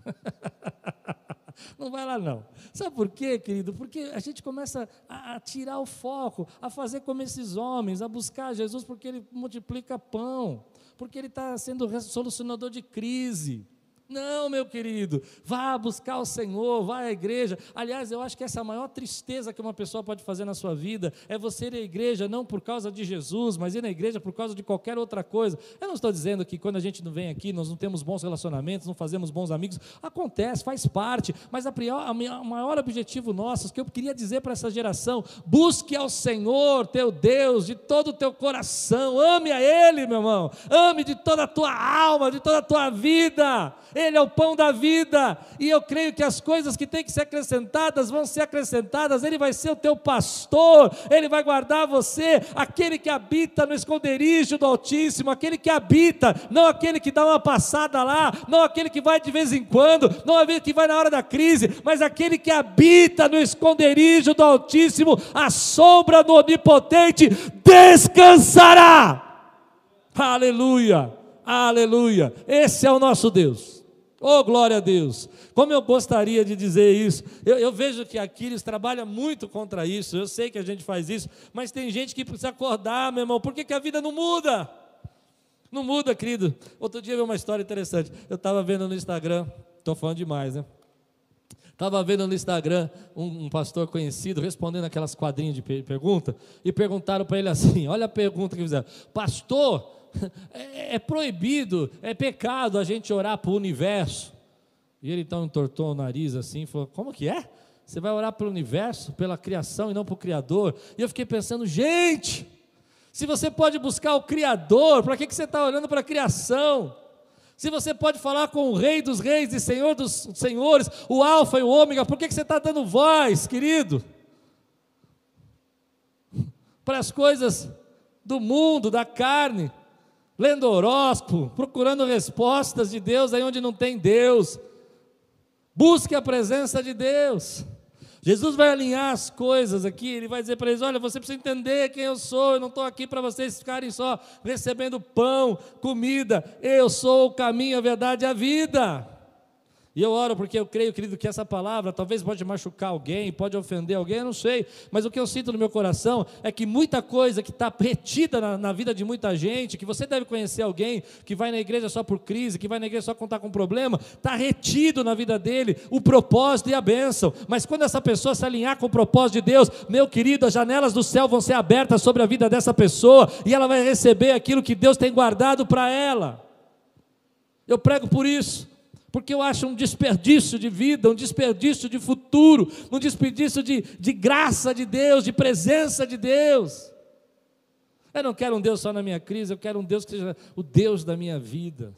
Não vai lá não. Sabe por quê, querido? Porque a gente começa a, a, tirar o foco, a fazer como esses homens, a buscar Jesus porque ele multiplica pão, porque ele está sendo solucionador de crise. Não, meu querido, vá buscar o Senhor, vá à igreja. Aliás, eu acho que essa é a maior tristeza que uma pessoa pode fazer na sua vida é você ir à igreja não por causa de Jesus, mas ir na igreja por causa de qualquer outra coisa. Eu não estou dizendo que quando a gente não vem aqui, nós não temos bons relacionamentos, não fazemos bons amigos. Acontece, faz parte, mas a, o maior objetivo nosso, que eu queria dizer para essa geração: busque ao Senhor, teu Deus, de todo o teu coração, ame a Ele, meu irmão, ame de toda a tua alma, de toda a tua vida. Ele é o pão da vida, e eu creio que as coisas que têm que ser acrescentadas vão ser acrescentadas. Ele vai ser o teu pastor, ele vai guardar você, aquele que habita no esconderijo do Altíssimo, aquele que habita, não aquele que dá uma passada lá, não aquele que vai de vez em quando, não aquele que vai na hora da crise, mas aquele que habita no esconderijo do Altíssimo, a sombra do Onipotente descansará. Aleluia, aleluia. Esse é o nosso Deus. Oh, glória a Deus! Como eu gostaria de dizer isso. Eu, eu, vejo que Aquiles trabalha muito contra isso. Eu sei que a gente faz isso, mas tem gente que precisa acordar, meu irmão. Por que, que a vida não muda? Não muda, querido. Outro dia eu vi uma história interessante. Eu estava vendo no Instagram, estou falando demais, né? Estava vendo no Instagram um, um, pastor conhecido respondendo aquelas quadrinhas de pergunta e perguntaram para ele assim: olha a pergunta que fizeram, pastor, é, é proibido, é pecado a gente orar para o universo. E ele então entortou o nariz assim e falou: Como que é? Você vai orar pelo universo, pela criação e não para o Criador? E eu fiquei pensando: gente, se você pode buscar o Criador, para que, que você está orando para a criação? Se você pode falar com o Rei dos Reis e Senhor dos Senhores, o Alfa e o Ômega, por que, que você está dando voz, querido? Para as coisas do mundo, da carne lendo horóscopo, procurando respostas de Deus aí onde não tem Deus. Busque a presença de Deus. Jesus vai alinhar as coisas aqui, ele vai dizer para eles: olha, você precisa entender quem eu sou, eu não estou aqui para vocês ficarem só recebendo pão, comida, eu sou o caminho, a verdade e a vida. E eu oro porque eu creio, querido, que essa palavra talvez pode machucar alguém, pode ofender alguém, eu não sei. Mas o que eu sinto no meu coração é que muita coisa que está retida na, na, vida de muita gente, que você deve conhecer alguém que vai na igreja só por crise, que vai na igreja só contar com problema, está retido na vida dele o propósito e a bênção. Mas quando essa pessoa se alinhar com o propósito de Deus, meu querido, as janelas do céu vão ser abertas sobre a vida dessa pessoa e ela vai receber aquilo que Deus tem guardado para ela. Eu prego por isso porque eu acho um desperdício de vida, um desperdício de futuro, um desperdício de, de graça de Deus, de presença de Deus. Eu não quero um Deus só na minha crise, eu quero um Deus que seja o Deus da minha vida.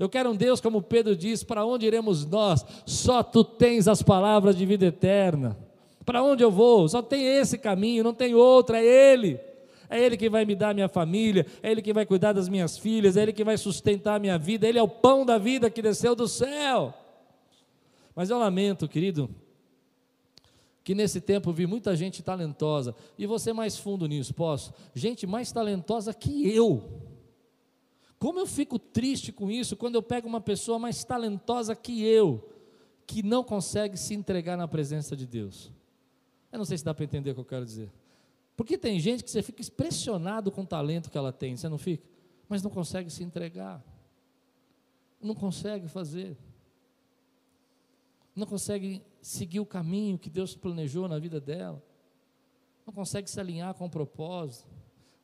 Eu quero um Deus, como Pedro diz: para onde iremos nós? Só tu tens as palavras de vida eterna. Para onde eu vou? Só tem esse caminho, não tem outro, é Ele. É Ele que vai me dar minha família, é Ele que vai cuidar das minhas filhas, é Ele que vai sustentar a minha vida, Ele é o pão da vida que desceu do céu. Mas eu lamento, querido, que nesse tempo vi muita gente talentosa, e você mais fundo nisso, posso? Gente mais talentosa que eu. Como eu fico triste com isso quando eu pego uma pessoa mais talentosa que eu, que não consegue se entregar na presença de Deus. Eu não sei se dá para entender o que eu quero dizer. Porque tem gente que você fica impressionado com o talento que ela tem, você não fica? Mas não consegue se entregar. Não consegue fazer. Não consegue seguir o caminho que Deus planejou na vida dela. Não consegue se alinhar com o propósito.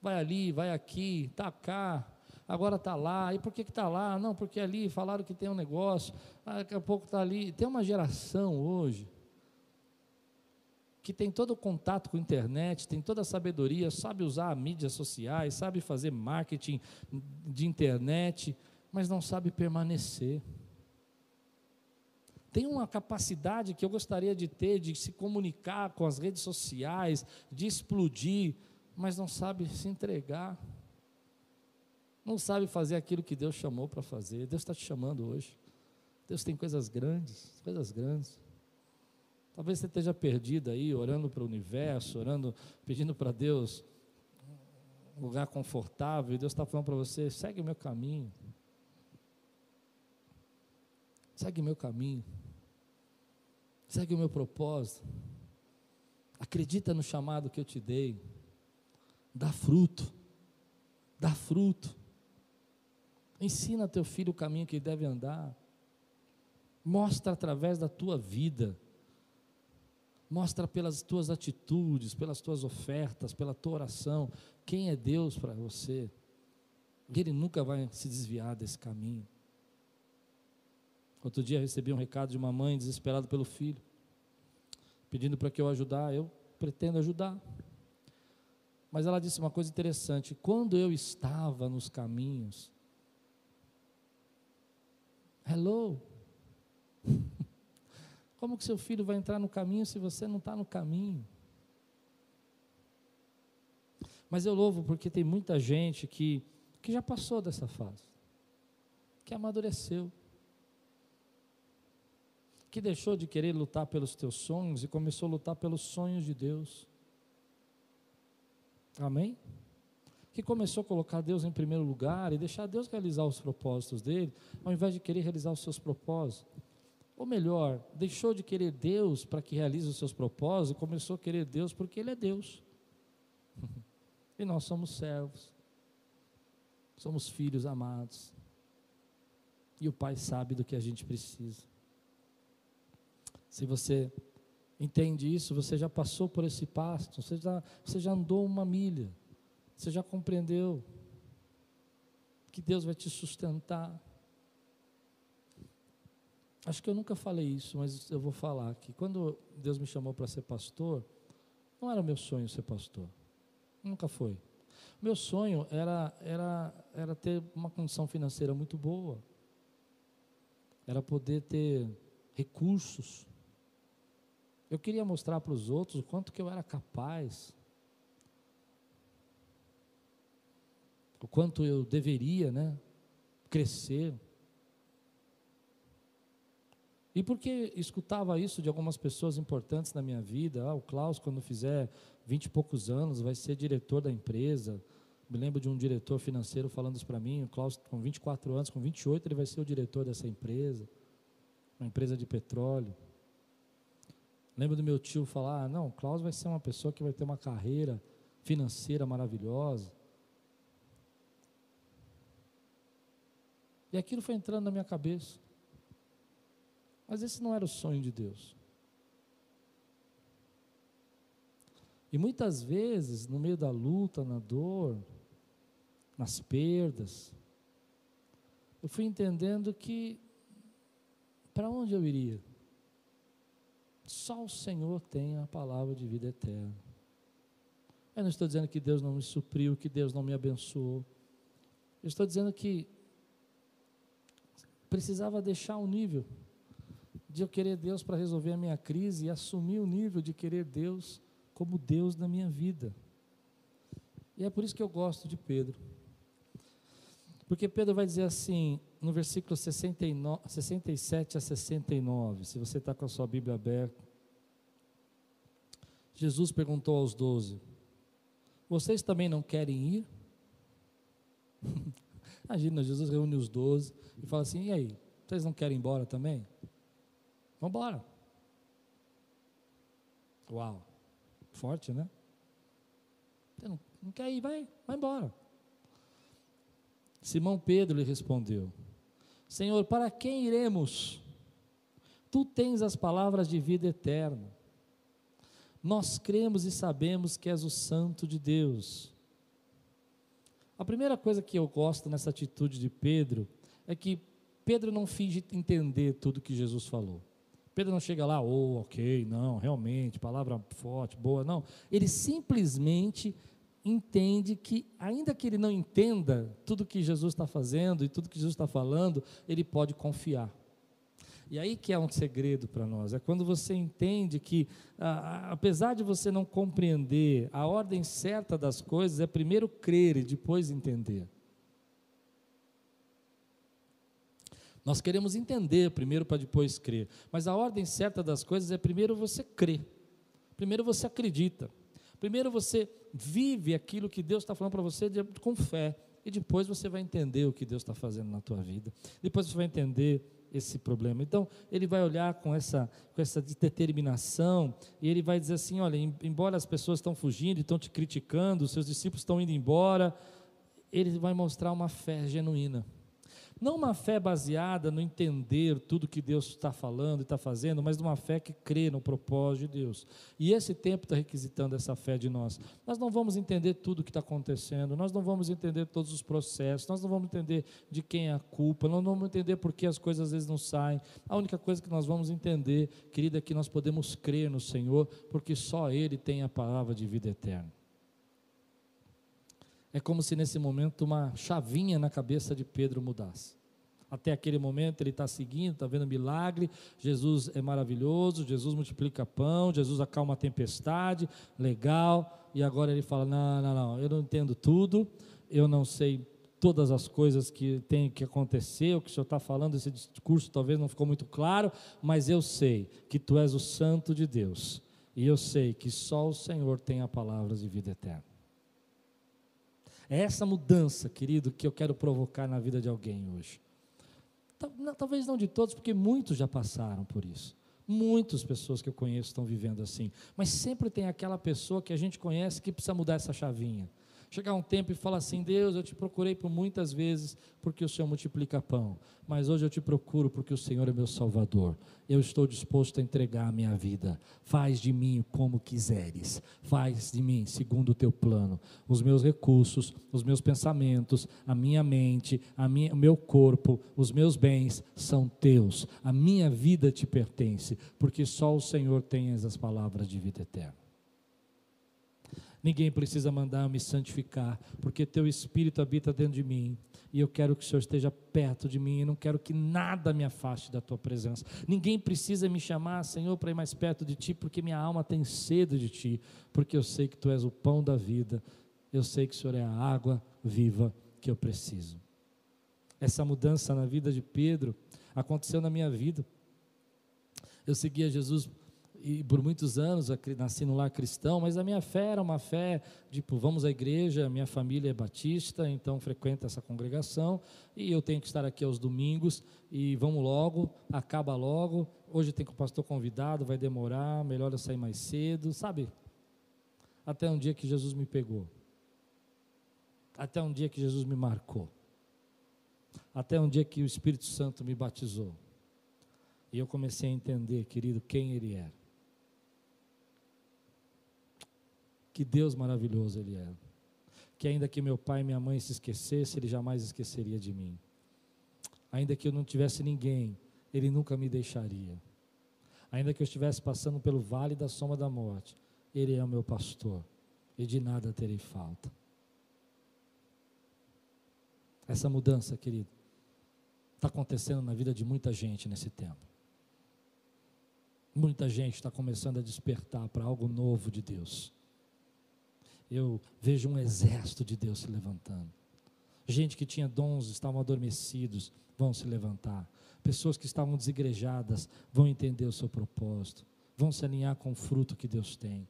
Vai ali, vai aqui, está cá, agora está lá. E por que está lá? Não, porque ali falaram que tem um negócio, ah, daqui a pouco está ali. Tem uma geração hoje que tem todo o contato com a internet, tem toda a sabedoria, sabe usar mídias sociais, sabe fazer marketing de internet, mas não sabe permanecer. Tem uma capacidade que eu gostaria de ter de se comunicar com as redes sociais, de explodir, mas não sabe se entregar. Não sabe fazer aquilo que Deus chamou para fazer. Deus está te chamando hoje. Deus tem coisas grandes, coisas grandes. Talvez você esteja perdido aí, orando para o universo, orando, pedindo para Deus um lugar confortável, e Deus está falando para você: segue o meu caminho. Segue o meu caminho. Segue o meu propósito. Acredita no chamado que eu te dei. Dá fruto. Dá fruto. Ensina teu filho o caminho que ele deve andar. Mostra através da tua vida Mostra pelas tuas atitudes, pelas tuas ofertas, pela tua oração, quem é Deus para você. Ele nunca vai se desviar desse caminho. Outro dia recebi um recado de uma mãe desesperada pelo filho, pedindo para que eu ajudar. Eu pretendo ajudar. Mas ela disse uma coisa interessante: quando eu estava nos caminhos, hello, Como que seu filho vai entrar no caminho se você não está no caminho? Mas eu louvo porque tem muita gente que, que já passou dessa fase, que amadureceu, que deixou de querer lutar pelos teus sonhos e começou a lutar pelos sonhos de Deus. Amém? Que começou a colocar Deus em primeiro lugar e deixar Deus realizar os propósitos dele, ao invés de querer realizar os seus propósitos. Ou melhor, deixou de querer Deus para que realize os seus propósitos começou a querer Deus porque Ele é Deus. e nós somos servos, somos filhos amados. E o Pai sabe do que a gente precisa. Se você entende isso, você já passou por esse pasto, você já, você já andou uma milha, você já compreendeu que Deus vai te sustentar Acho que eu nunca falei isso, mas eu vou falar aqui. Quando Deus me chamou para ser pastor, não era meu sonho ser pastor. Nunca foi. Meu sonho era, era, era ter uma condição financeira muito boa. Era poder ter recursos. Eu queria mostrar para os outros o quanto que eu era capaz. O quanto eu deveria, né, crescer. E porque escutava isso de algumas pessoas importantes na minha vida, ah, o Klaus, quando fizer vinte e poucos anos, vai ser diretor da empresa. Me lembro de um diretor financeiro falando isso para mim, o Klaus com 24 anos, com 28 ele vai ser o diretor dessa empresa, uma empresa de petróleo. Lembro do meu tio falar, ah, não, o Klaus vai ser uma pessoa que vai ter uma carreira financeira maravilhosa. E aquilo foi entrando na minha cabeça. Mas esse não era o sonho de Deus. E muitas vezes, no meio da luta, na dor, nas perdas, eu fui entendendo que para onde eu iria? Só o Senhor tem a palavra de vida eterna. Eu não estou dizendo que Deus não me supriu, que Deus não me abençoou. Eu estou dizendo que precisava deixar o nível de eu querer Deus para resolver a minha crise e assumir o nível de querer Deus como Deus na minha vida. E é por isso que eu gosto de Pedro. Porque Pedro vai dizer assim, no versículo 69, 67 a 69, se você está com a sua Bíblia aberta. Jesus perguntou aos doze: Vocês também não querem ir? Imagina, Jesus reúne os doze e fala assim: E aí, vocês não querem ir embora também? Vamos embora. Uau, forte, né? Você não, não quer ir? Vai, vai embora. Simão Pedro lhe respondeu: Senhor, para quem iremos? Tu tens as palavras de vida eterna. Nós cremos e sabemos que és o Santo de Deus. A primeira coisa que eu gosto nessa atitude de Pedro é que Pedro não finge entender tudo que Jesus falou. Pedro não chega lá, oh, ok, não, realmente, palavra forte, boa, não. Ele simplesmente entende que, ainda que ele não entenda tudo que Jesus está fazendo e tudo que Jesus está falando, ele pode confiar. E aí que é um segredo para nós, é quando você entende que, apesar de você não compreender a ordem certa das coisas, é primeiro crer e depois entender. Nós queremos entender primeiro para depois crer, mas a ordem certa das coisas é primeiro você crer, primeiro você acredita. Primeiro você vive aquilo que Deus está falando para você de, com fé. E depois você vai entender o que Deus está fazendo na tua vida. Depois você vai entender esse problema. Então, ele vai olhar com essa, com essa determinação e ele vai dizer assim: olha, embora as pessoas estão fugindo, estão te criticando, os seus discípulos estão indo embora, ele vai mostrar uma fé genuína. Não uma fé baseada no entender tudo que Deus está falando e está fazendo, mas uma fé que crê no propósito de Deus. E esse tempo está requisitando essa fé de nós. Nós não vamos entender tudo o que está acontecendo, nós não vamos entender todos os processos, nós não vamos entender de quem é a culpa, nós não vamos entender por que as coisas às vezes não saem. A única coisa que nós vamos entender, querida, é que nós podemos crer no Senhor, porque só Ele tem a palavra de vida eterna. É como se nesse momento uma chavinha na cabeça de Pedro mudasse. Até aquele momento ele está seguindo, está vendo milagre. Jesus é maravilhoso, Jesus multiplica pão, Jesus acalma a tempestade, legal. E agora ele fala: Não, não, não, eu não entendo tudo, eu não sei todas as coisas que tem que acontecer, o que o senhor está falando, esse discurso talvez não ficou muito claro, mas eu sei que tu és o Santo de Deus, e eu sei que só o Senhor tem a palavra de vida eterna. É essa mudança, querido, que eu quero provocar na vida de alguém hoje. Talvez não de todos, porque muitos já passaram por isso. Muitas pessoas que eu conheço estão vivendo assim. Mas sempre tem aquela pessoa que a gente conhece que precisa mudar essa chavinha chegar um tempo e falar assim: Deus, eu te procurei por muitas vezes porque o Senhor multiplica pão, mas hoje eu te procuro porque o Senhor é meu Salvador. Eu estou disposto a entregar a minha vida. Faz de mim como quiseres, faz de mim segundo o teu plano. Os meus recursos, os meus pensamentos, a minha mente, a minha, o meu corpo, os meus bens são teus. A minha vida te pertence, porque só o Senhor tem as palavras de vida eterna. Ninguém precisa mandar me santificar, porque teu Espírito habita dentro de mim. E eu quero que o Senhor esteja perto de mim. E não quero que nada me afaste da tua presença. Ninguém precisa me chamar, Senhor, para ir mais perto de ti, porque minha alma tem sede de ti. Porque eu sei que tu és o pão da vida. Eu sei que o Senhor é a água viva que eu preciso. Essa mudança na vida de Pedro aconteceu na minha vida. Eu seguia Jesus e por muitos anos nasci no lar cristão, mas a minha fé era uma fé, tipo, vamos à igreja, minha família é batista, então frequenta essa congregação, e eu tenho que estar aqui aos domingos, e vamos logo, acaba logo, hoje tem que o pastor convidado, vai demorar, melhor eu sair mais cedo, sabe? Até um dia que Jesus me pegou, até um dia que Jesus me marcou, até um dia que o Espírito Santo me batizou, e eu comecei a entender, querido, quem Ele era Que Deus maravilhoso Ele é. Que ainda que meu pai e minha mãe se esquecessem, Ele jamais esqueceria de mim. Ainda que eu não tivesse ninguém, Ele nunca me deixaria. Ainda que eu estivesse passando pelo vale da sombra da morte, Ele é o meu pastor e de nada terei falta. Essa mudança, querido, está acontecendo na vida de muita gente nesse tempo. Muita gente está começando a despertar para algo novo de Deus. Eu vejo um exército de Deus se levantando. Gente que tinha dons, estavam adormecidos, vão se levantar. Pessoas que estavam desigrejadas vão entender o seu propósito, vão se alinhar com o fruto que Deus tem.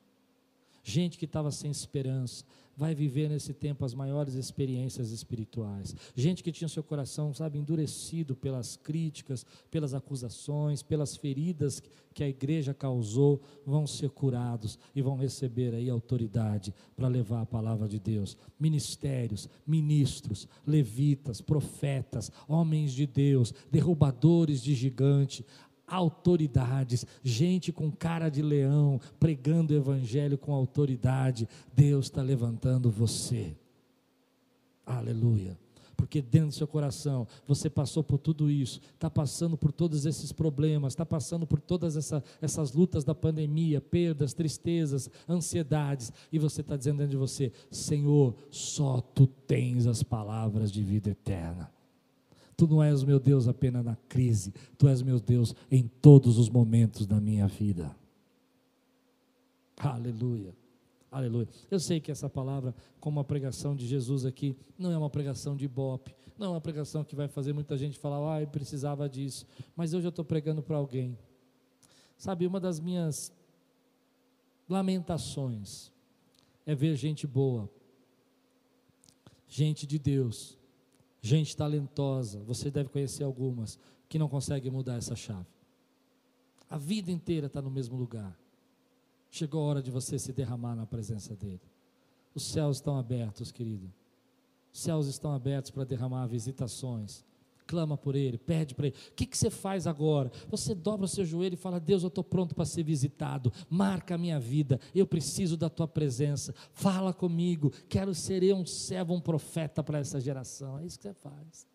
Gente que estava sem esperança, vai viver nesse tempo as maiores experiências espirituais. Gente que tinha seu coração, sabe, endurecido pelas críticas, pelas acusações, pelas feridas que a igreja causou, vão ser curados e vão receber aí autoridade para levar a palavra de Deus. Ministérios, ministros, levitas, profetas, homens de Deus, derrubadores de gigante, autoridades, gente com cara de leão, pregando o evangelho com autoridade. Deus está levantando você. Aleluia. Porque dentro do seu coração você passou por tudo isso, está passando por todos esses problemas, está passando por todas essa, essas lutas da pandemia, perdas, tristezas, ansiedades, e você está dizendo dentro de você: Senhor, só tu tens as palavras de vida eterna. Tu não és meu Deus apenas na crise, tu és meu Deus em todos os momentos da minha vida. Aleluia. Aleluia. Eu sei que essa palavra, como a pregação de Jesus aqui, não é uma pregação de bope, não é uma pregação que vai fazer muita gente falar, ah, eu precisava disso. Mas hoje eu estou pregando para alguém. Sabe, uma das minhas lamentações é ver gente boa, gente de Deus, gente talentosa, você deve conhecer algumas, que não conseguem mudar essa chave. A vida inteira está no mesmo lugar. Chegou a hora de você se derramar na presença dEle. Os céus estão abertos, querido. Os céus estão abertos para derramar visitações clama por Ele, pede para Ele. O que, que você faz agora? Você dobra o seu joelho e fala: Deus, eu estou pronto para ser visitado. Marca a minha vida. Eu preciso da tua presença. Fala comigo. Quero ser eu um servo, um profeta para essa geração. É isso que você faz.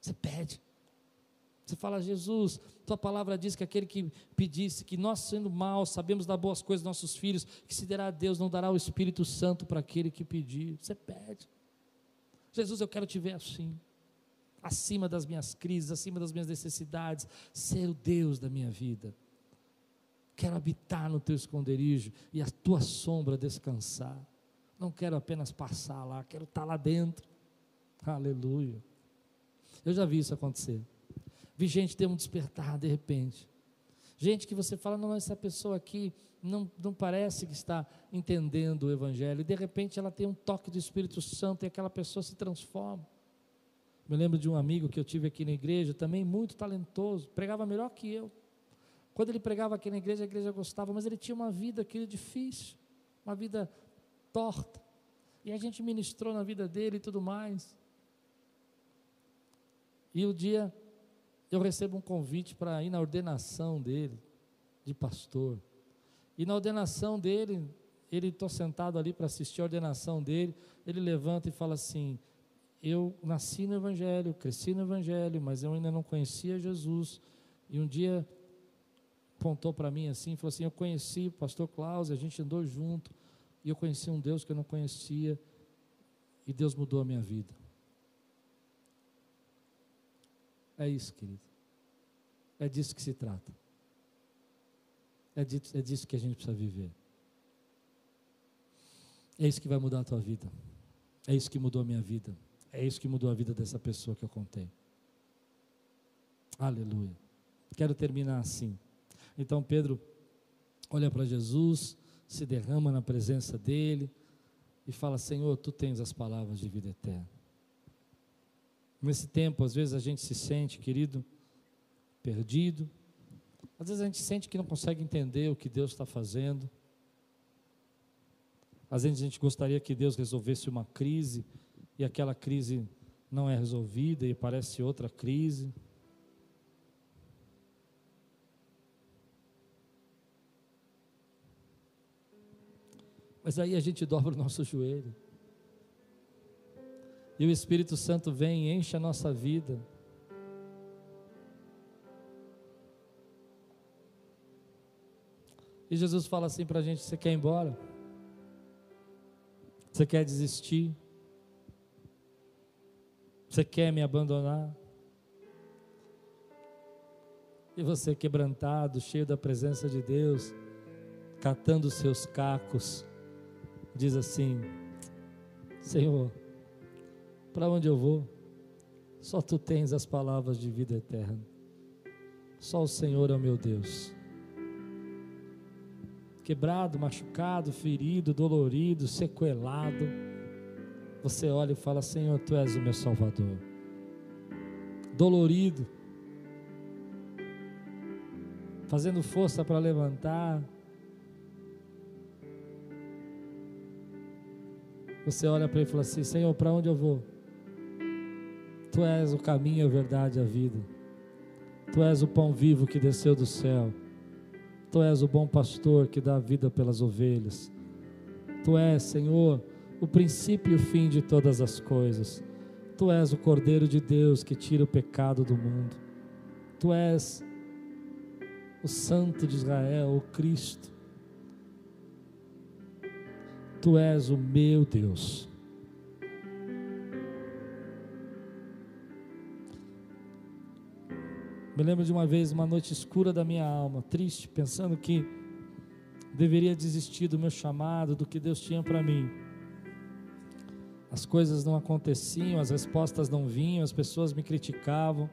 Você pede. Você fala, Jesus, tua palavra diz que aquele que pedisse, que nós sendo maus, sabemos dar boas coisas aos nossos filhos, que se derá a Deus, não dará o Espírito Santo para aquele que pedir. Você pede. Jesus, eu quero te ver assim acima das minhas crises, acima das minhas necessidades, ser o Deus da minha vida. Quero habitar no teu esconderijo e a tua sombra descansar. Não quero apenas passar lá, quero estar lá dentro. Aleluia. Eu já vi isso acontecer. Vi gente ter um despertar de repente. Gente que você fala, não, essa pessoa aqui não, não parece que está entendendo o Evangelho. E de repente ela tem um toque do Espírito Santo e aquela pessoa se transforma. Me lembro de um amigo que eu tive aqui na igreja, também muito talentoso, pregava melhor que eu. Quando ele pregava aqui na igreja, a igreja gostava, mas ele tinha uma vida aqui difícil, uma vida torta. E a gente ministrou na vida dele e tudo mais. E o dia eu recebo um convite para ir na ordenação dele, de pastor. E na ordenação dele, ele estou sentado ali para assistir a ordenação dele, ele levanta e fala assim: eu nasci no Evangelho, cresci no Evangelho, mas eu ainda não conhecia Jesus. E um dia apontou para mim assim, falou assim: Eu conheci o pastor Klaus, a gente andou junto, e eu conheci um Deus que eu não conhecia, e Deus mudou a minha vida. É isso, querido. É disso que se trata. É disso, é disso que a gente precisa viver. É isso que vai mudar a tua vida. É isso que mudou a minha vida. É isso que mudou a vida dessa pessoa que eu contei. Aleluia. Quero terminar assim. Então Pedro olha para Jesus, se derrama na presença dele e fala: Senhor, tu tens as palavras de vida eterna. Nesse tempo, às vezes a gente se sente, querido, perdido. Às vezes a gente sente que não consegue entender o que Deus está fazendo. Às vezes a gente gostaria que Deus resolvesse uma crise e aquela crise não é resolvida e parece outra crise. Mas aí a gente dobra o nosso joelho. E o Espírito Santo vem e enche a nossa vida. E Jesus fala assim para a gente: você quer ir embora? Você quer desistir? Você quer me abandonar? E você quebrantado, cheio da presença de Deus, catando seus cacos, diz assim: Senhor, para onde eu vou? Só tu tens as palavras de vida eterna. Só o Senhor é o meu Deus. Quebrado, machucado, ferido, dolorido, sequelado, você olha e fala: Senhor, tu és o meu Salvador. Dolorido, fazendo força para levantar. Você olha para ele e fala assim: Senhor, para onde eu vou? Tu és o caminho, a verdade a vida. Tu és o pão vivo que desceu do céu. Tu és o bom pastor que dá vida pelas ovelhas. Tu és, Senhor, o princípio e o fim de todas as coisas. Tu és o Cordeiro de Deus que tira o pecado do mundo. Tu és o Santo de Israel, o Cristo. Tu és o meu Deus. Me lembro de uma vez, uma noite escura da minha alma, triste, pensando que deveria desistir do meu chamado, do que Deus tinha para mim. As coisas não aconteciam, as respostas não vinham, as pessoas me criticavam.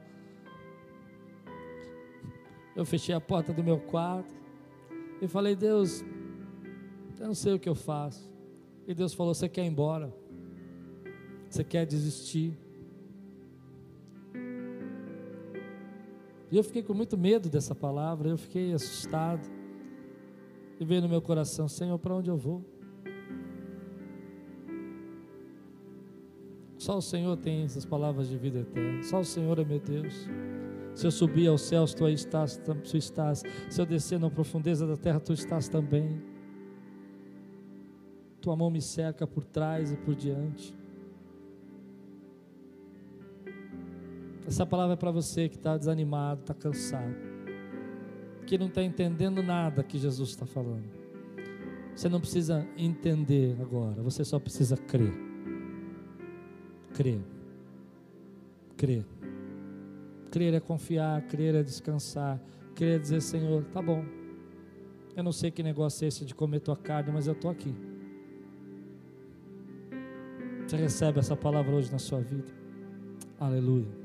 Eu fechei a porta do meu quarto e falei: Deus, eu não sei o que eu faço. E Deus falou: Você quer ir embora? Você quer desistir? E eu fiquei com muito medo dessa palavra, eu fiquei assustado. E veio no meu coração: Senhor, para onde eu vou? Só o Senhor tem essas palavras de vida eterna. Só o Senhor é meu Deus. Se eu subir aos céus, tu aí estás, tu estás. Se eu descer na profundeza da terra, tu estás também. Tua mão me cerca por trás e por diante. Essa palavra é para você que está desanimado, está cansado, que não está entendendo nada que Jesus está falando. Você não precisa entender agora, você só precisa crer. Crer. Crer. Crer é confiar, crer é descansar, crer é dizer, Senhor, tá bom. Eu não sei que negócio é esse de comer tua carne, mas eu estou aqui. Você recebe essa palavra hoje na sua vida. Aleluia.